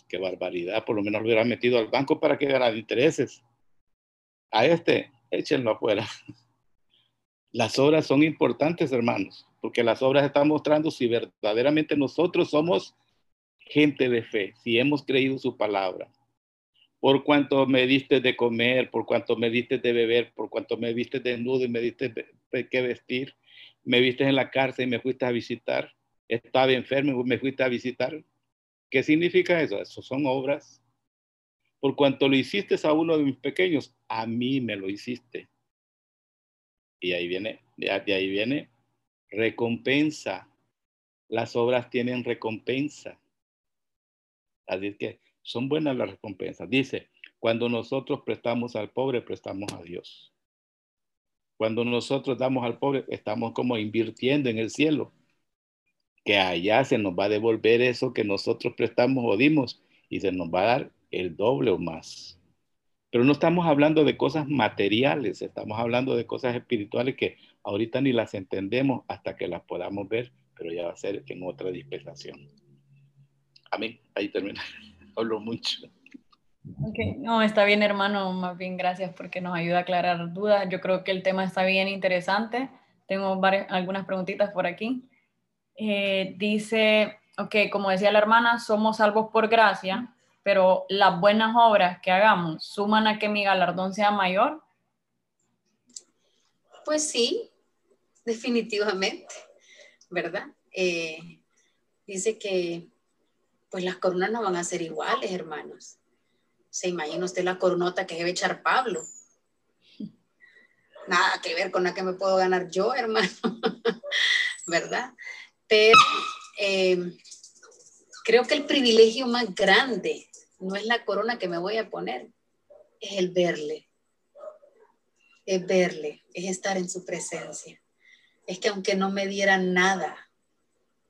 Qué barbaridad, por lo menos lo hubiera metido al banco para que ganara intereses. A este échenlo afuera. Las obras son importantes, hermanos, porque las obras están mostrando si verdaderamente nosotros somos gente de fe, si hemos creído su palabra. Por cuanto me diste de comer, por cuanto me diste de beber, por cuanto me viste desnudo y me diste que vestir, me viste en la cárcel y me fuiste a visitar, estaba enfermo y me fuiste a visitar. ¿Qué significa eso? Eso son obras por cuanto lo hiciste a uno de mis pequeños, a mí me lo hiciste. Y ahí viene, de ahí viene recompensa. Las obras tienen recompensa. Así que son buenas las recompensas. Dice, Cuando nosotros prestamos al pobre, prestamos a Dios. Cuando nosotros damos al pobre, estamos como invirtiendo en el cielo, que allá se nos va a devolver eso que nosotros prestamos o dimos y se nos va a dar el doble o más. Pero no estamos hablando de cosas materiales, estamos hablando de cosas espirituales que ahorita ni las entendemos hasta que las podamos ver, pero ya va a ser en otra dispensación. Amén. Ahí termina. Hablo mucho. Ok, no, está bien hermano, más bien gracias porque nos ayuda a aclarar dudas. Yo creo que el tema está bien interesante. Tengo varias, algunas preguntitas por aquí. Eh, dice, ok, como decía la hermana, somos salvos por gracia, pero las buenas obras que hagamos suman a que mi galardón sea mayor. Pues sí, definitivamente, ¿verdad? Eh, dice que pues las coronas no van a ser iguales, hermanos se imagina usted la coronota que debe echar Pablo. Nada que ver con la que me puedo ganar yo, hermano, ¿verdad? Pero eh, creo que el privilegio más grande no es la corona que me voy a poner, es el verle. Es verle, es estar en su presencia. Es que aunque no me dieran nada,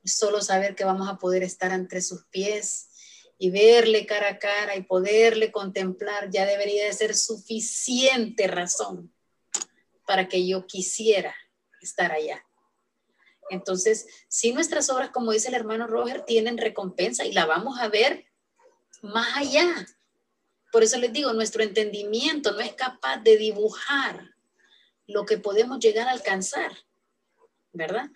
solo saber que vamos a poder estar entre sus pies y verle cara a cara y poderle contemplar ya debería de ser suficiente razón para que yo quisiera estar allá. Entonces, si nuestras obras, como dice el hermano Roger, tienen recompensa y la vamos a ver más allá. Por eso les digo, nuestro entendimiento no es capaz de dibujar lo que podemos llegar a alcanzar, ¿verdad?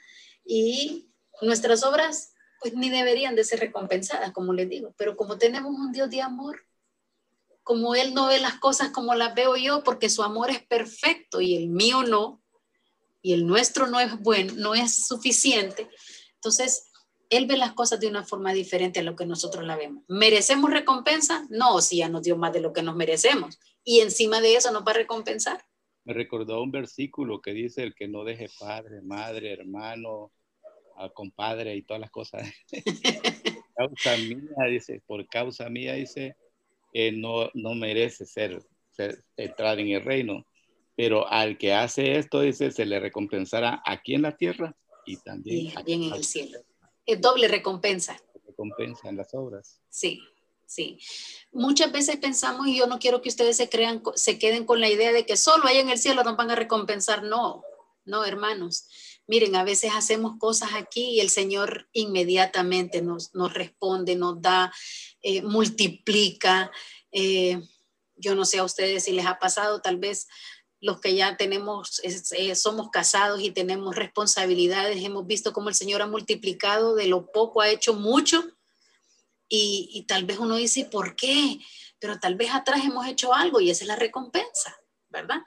Y nuestras obras pues ni deberían de ser recompensadas, como les digo. Pero como tenemos un Dios de amor, como Él no ve las cosas como las veo yo, porque su amor es perfecto y el mío no, y el nuestro no es bueno, no es suficiente, entonces Él ve las cosas de una forma diferente a lo que nosotros la vemos. ¿Merecemos recompensa? No, si ya nos dio más de lo que nos merecemos. Y encima de eso nos va a recompensar. Me recordó un versículo que dice, el que no deje padre, madre, hermano, compadre y todas las cosas. causa mía, dice, por causa mía, dice, eh, no, no merece ser, ser, entrar en el reino. Pero al que hace esto, dice, se le recompensará aquí en la tierra y también en el cielo. Es doble recompensa. Recompensa en las obras. Sí, sí. Muchas veces pensamos, y yo no quiero que ustedes se crean, se queden con la idea de que solo ahí en el cielo nos van a recompensar. No, no, hermanos Miren, a veces hacemos cosas aquí y el Señor inmediatamente nos, nos responde, nos da, eh, multiplica. Eh, yo no sé a ustedes si les ha pasado, tal vez los que ya tenemos, eh, somos casados y tenemos responsabilidades, hemos visto cómo el Señor ha multiplicado, de lo poco ha hecho mucho. Y, y tal vez uno dice, ¿por qué? Pero tal vez atrás hemos hecho algo y esa es la recompensa, ¿verdad?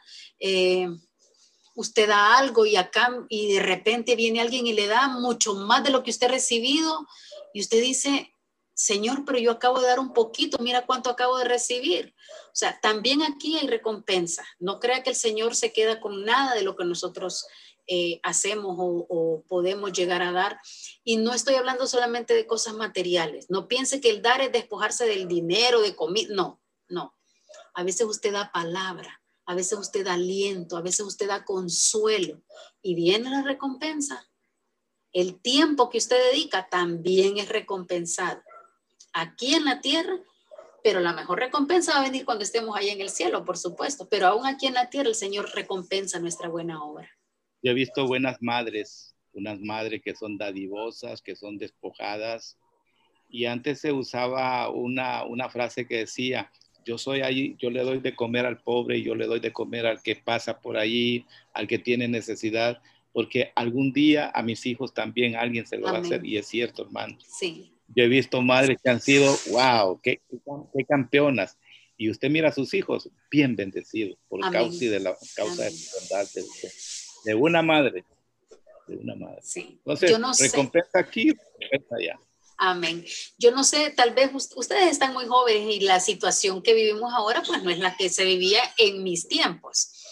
usted da algo y acá y de repente viene alguien y le da mucho más de lo que usted ha recibido y usted dice, Señor, pero yo acabo de dar un poquito, mira cuánto acabo de recibir. O sea, también aquí hay recompensa. No crea que el Señor se queda con nada de lo que nosotros eh, hacemos o, o, podemos llegar a dar. Y no estoy hablando solamente de cosas materiales. No piense que el dar es despojarse del dinero, de comida. No, no. A veces usted da palabra, a veces usted da aliento, a veces usted da consuelo y viene la recompensa. El tiempo que usted dedica también es recompensado aquí en la tierra, pero la mejor recompensa va a venir cuando estemos ahí en el cielo, por supuesto, pero aún aquí en la tierra el Señor recompensa nuestra buena obra. Yo he visto buenas madres, unas madres que son dadivosas, que son despojadas, y antes se usaba una, una frase que decía, yo soy ahí, yo le doy de comer al pobre, yo le doy de comer al que pasa por ahí, al que tiene necesidad, porque algún día a mis hijos también alguien se lo va a hacer, y es cierto, hermano. Sí. Yo he visto madres que han sido, wow, qué, qué campeonas. Y usted mira a sus hijos, bien bendecidos, por causa de la causa de la bondad de, una madre. De una madre. Sí. Entonces, yo no recompensa aquí, recompensa allá. Amén. Yo no sé, tal vez ustedes están muy jóvenes y la situación que vivimos ahora pues no es la que se vivía en mis tiempos.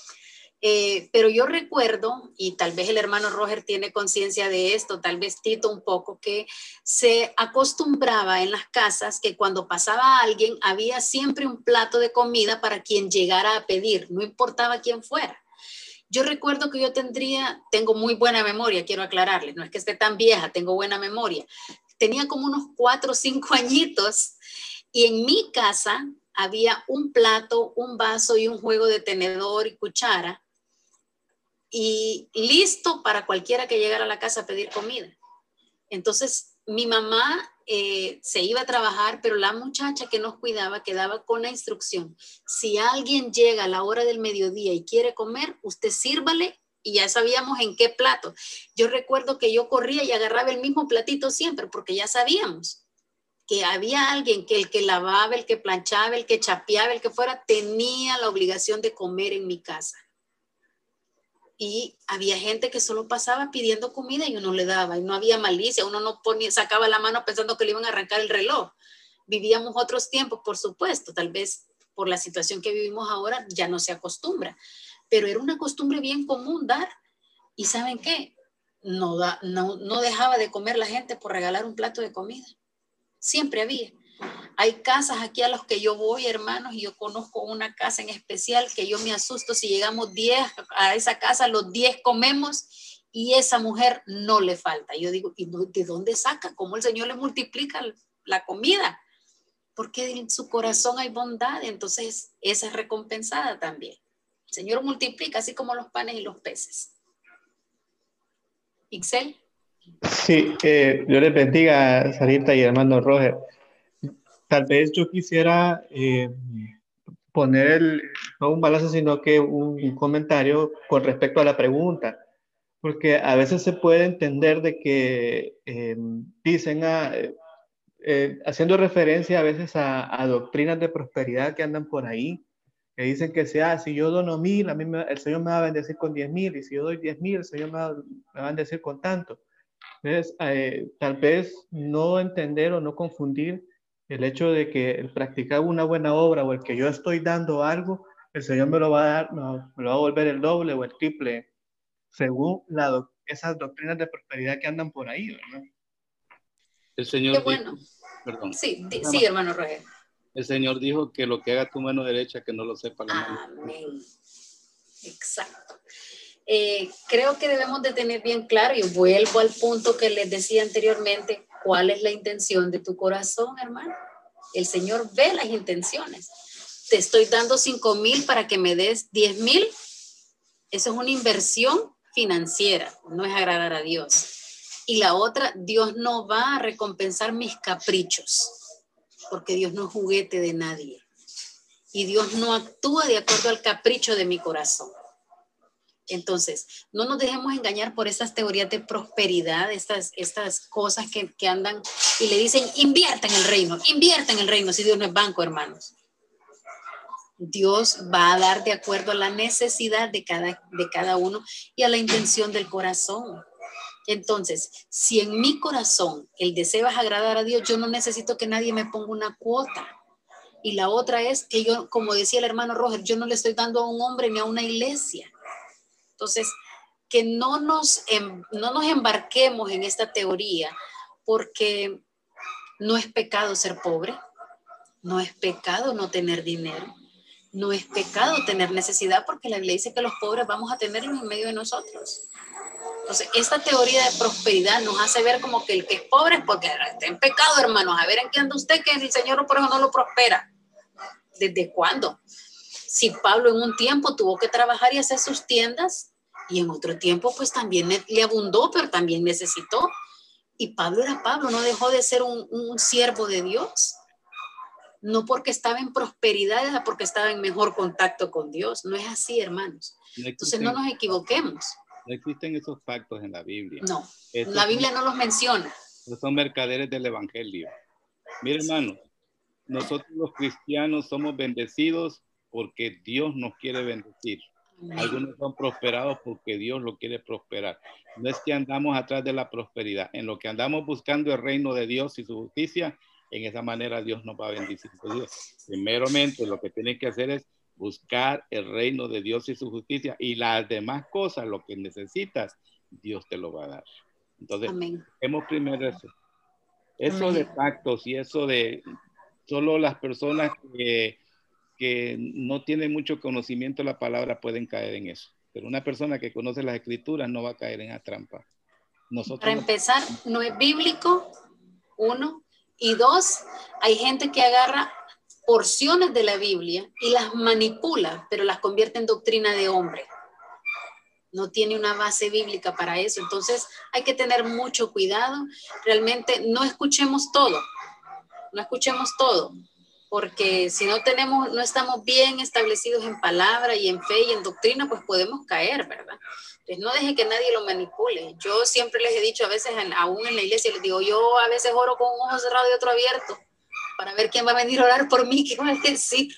Eh, pero yo recuerdo, y tal vez el hermano Roger tiene conciencia de esto, tal vez Tito un poco, que se acostumbraba en las casas que cuando pasaba alguien había siempre un plato de comida para quien llegara a pedir, no importaba quién fuera. Yo recuerdo que yo tendría, tengo muy buena memoria, quiero aclararles, no es que esté tan vieja, tengo buena memoria. Tenía como unos cuatro o cinco añitos y en mi casa había un plato, un vaso y un juego de tenedor y cuchara y listo para cualquiera que llegara a la casa a pedir comida. Entonces, mi mamá eh, se iba a trabajar, pero la muchacha que nos cuidaba quedaba con la instrucción, si alguien llega a la hora del mediodía y quiere comer, usted sírvale y ya sabíamos en qué plato. Yo recuerdo que yo corría y agarraba el mismo platito siempre porque ya sabíamos que había alguien que el que lavaba, el que planchaba, el que chapeaba, el que fuera, tenía la obligación de comer en mi casa y había gente que solo pasaba pidiendo comida y uno le daba y no había malicia, uno no ponía, sacaba la mano pensando que le iban a arrancar el reloj. Vivíamos otros tiempos, por supuesto, tal vez por la situación que vivimos ahora ya no se acostumbra, pero era una costumbre bien común dar. ¿Y saben qué? No, da, no, no dejaba de comer la gente por regalar un plato de comida. Siempre había. Hay casas aquí a los que yo voy, hermanos, y yo conozco una casa en especial que yo me asusto si llegamos 10 a esa casa, los 10 comemos y esa mujer no le falta. Yo digo, ¿y de dónde saca? ¿Cómo el Señor le multiplica la comida? Porque en su corazón hay bondad, entonces esa es recompensada también. El Señor multiplica así como los panes y los peces. Ixel. Sí, eh, Dios les bendiga, Sarita y hermano Roger. Tal vez yo quisiera eh, poner el, no un balazo, sino que un, comentario con respecto a la pregunta, porque a veces se puede entender de que eh, dicen, a, ah, eh, haciendo referencia a veces a, doctrinas de prosperidad que andan por ahí, que dicen que sea, si yo dono mil, a mí el Señor me va a bendecir con diez mil, y si yo doy diez mil, el Señor me va, me va a bendecir con tanto. Entonces, tal vez no entender o no confundir el hecho de que el practicar una buena obra o el que yo estoy dando algo, el Señor me lo va a dar, me lo va a volver el doble o el triple, según la, esas doctrinas de prosperidad que andan por ahí, ¿verdad? El Señor Qué bueno. perdón. Sí, sí, hermano Roger. El Señor dijo que lo que haga tu mano derecha, que no lo sepa la mano. Amén. Exacto. Eh, creo que debemos de tener bien claro, y vuelvo al punto que les decía anteriormente, cuál es la intención de tu corazón, hermano. El Señor ve las intenciones. Te estoy dando 5 mil para que me des 10 mil. Eso es una inversión financiera, no es agradar a Dios. Y la otra, Dios no va a recompensar mis caprichos, porque Dios no es juguete de nadie. Y Dios no actúa de acuerdo al capricho de mi corazón. Entonces, no nos dejemos engañar por esas teorías de prosperidad, estas, estas cosas que, que andan y le dicen, invierta en el reino, invierta en el reino, si Dios no es banco, hermanos. Dios va a dar de acuerdo a la necesidad de cada, de cada uno y a la intención del corazón. Entonces, si en mi corazón el deseo es agradar a Dios, yo no necesito que nadie me ponga una cuota. Y la otra es que yo, como decía el hermano Roger, yo no le estoy dando a un hombre ni a una iglesia. Entonces, que no nos, em, no nos embarquemos en esta teoría porque no es pecado ser pobre, no es pecado no tener dinero, no es pecado tener necesidad porque la Biblia dice que los pobres vamos a tenerlos en medio de nosotros. Entonces, esta teoría de prosperidad nos hace ver como que el que es pobre es porque está en pecado, hermanos. A ver en qué anda usted que el Señor por eso no lo prospera. ¿Desde cuándo? Si Pablo en un tiempo tuvo que trabajar y hacer sus tiendas, y en otro tiempo pues también le abundó, pero también necesitó. Y Pablo era Pablo, no dejó de ser un, un siervo de Dios. No porque estaba en prosperidad, era porque estaba en mejor contacto con Dios. No es así, hermanos. Entonces no nos equivoquemos. No existen esos pactos en la Biblia. No, la Biblia no los menciona. Son mercaderes del Evangelio. Mire, hermano, nosotros los cristianos somos bendecidos porque Dios nos quiere bendecir. Algunos son prosperados porque Dios lo quiere prosperar. No es que andamos atrás de la prosperidad. En lo que andamos buscando el reino de Dios y su justicia, en esa manera Dios nos va a bendecir. Entonces, primeramente lo que tienen que hacer es buscar el reino de Dios y su justicia y las demás cosas, lo que necesitas, Dios te lo va a dar. Entonces, hemos primero eso. Eso de pactos y eso de solo las personas que, que no tienen mucho conocimiento de la palabra pueden caer en eso. Pero una persona que conoce las escrituras no va a caer en la trampa. Nosotros Para empezar, no es bíblico, uno. Y dos, hay gente que agarra porciones de la Biblia y las manipula, pero las convierte en doctrina de hombre. No tiene una base bíblica para eso. Entonces hay que tener mucho cuidado. Realmente no escuchemos todo. No escuchemos todo. Porque si no tenemos, no estamos bien establecidos en palabra y en fe y en doctrina, pues podemos caer, ¿verdad? Pues no deje que nadie lo manipule. Yo siempre les he dicho a veces, aún en la iglesia, les digo, yo a veces oro con un ojo cerrado y otro abierto para ver quién va a venir a orar por mí, qué va a decir.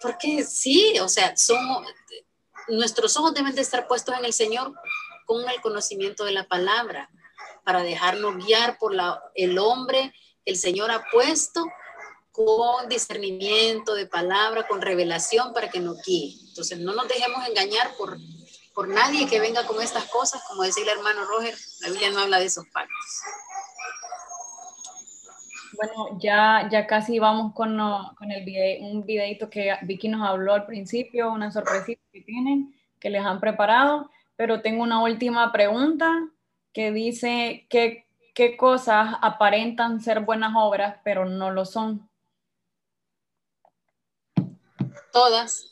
Porque sí, o sea, somos, nuestros ojos deben de estar puestos en el Señor con el conocimiento de la palabra, para dejarnos guiar por la, el hombre, el Señor ha puesto con discernimiento de palabra, con revelación para que nos guíe. Entonces, no nos dejemos engañar por, por nadie que venga con estas cosas, como decía el hermano Roger, la Biblia no habla de esos pactos. Bueno, ya, ya casi vamos con, con el video, un videito que Vicky nos habló al principio, una sorpresita que tienen, que les han preparado, pero tengo una última pregunta que dice, ¿qué, qué cosas aparentan ser buenas obras, pero no lo son? Todas.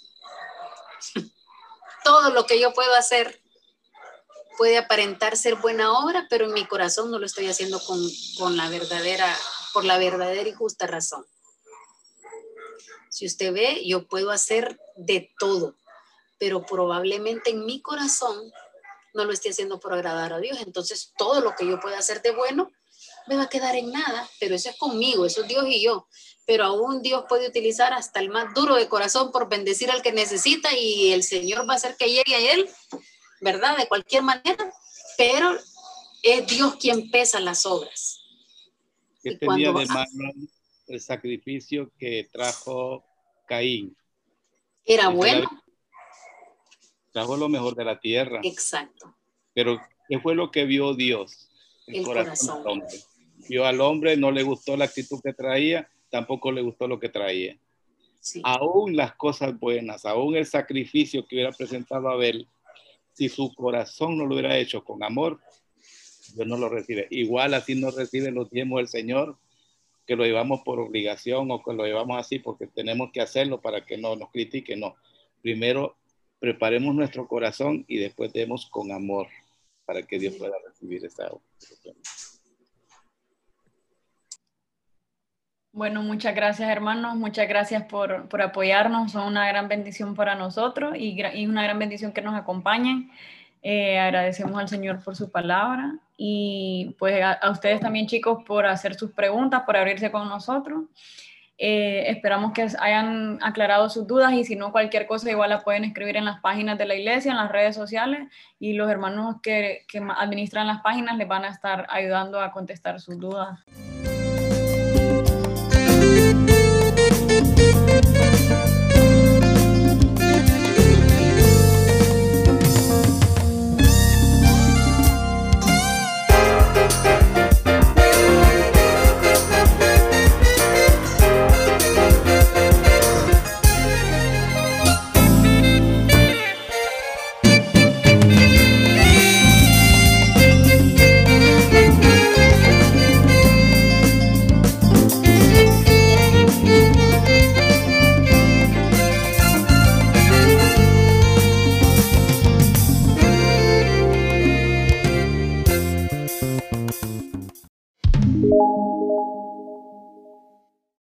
Todo lo que yo puedo hacer puede aparentar ser buena obra, pero en mi corazón no lo estoy haciendo con, con la verdadera por la verdadera y justa razón. Si usted ve, yo puedo hacer de todo, pero probablemente en mi corazón no lo esté haciendo por agradar a Dios. Entonces, todo lo que yo pueda hacer de bueno me va a quedar en nada, pero eso es conmigo, eso es Dios y yo. Pero aún Dios puede utilizar hasta el más duro de corazón por bendecir al que necesita y el Señor va a hacer que llegue a él, ¿verdad? De cualquier manera, pero es Dios quien pesa las obras. ¿Qué tenía de malo el sacrificio que trajo Caín? Era bueno. Trajo lo mejor de la tierra. Exacto. Pero, ¿qué fue lo que vio Dios? El, corazón. Del hombre. Vio al hombre, no le gustó la actitud que traía, tampoco le gustó lo que traía. Aún las cosas buenas, aún el sacrificio que hubiera presentado Abel, si su corazón no lo hubiera hecho con amor, Dios no lo recibe. Igual así no recibe los tiempos del Señor, que lo llevamos por obligación o que lo llevamos así porque tenemos que hacerlo para que no nos critique. No. Primero preparemos nuestro corazón y después demos con amor para que Dios pueda recibir esa Bueno, muchas gracias hermanos, muchas gracias por, por apoyarnos, son una gran bendición para nosotros y, y una gran bendición que nos acompañen. Eh, agradecemos al Señor por su palabra y pues a, ustedes también chicos por hacer sus preguntas, por abrirse con nosotros. Eh, esperamos que hayan aclarado sus dudas y si no cualquier cosa igual la pueden escribir en las páginas de la iglesia, en las redes sociales y los hermanos que, que administran las páginas les van a estar ayudando a contestar sus dudas.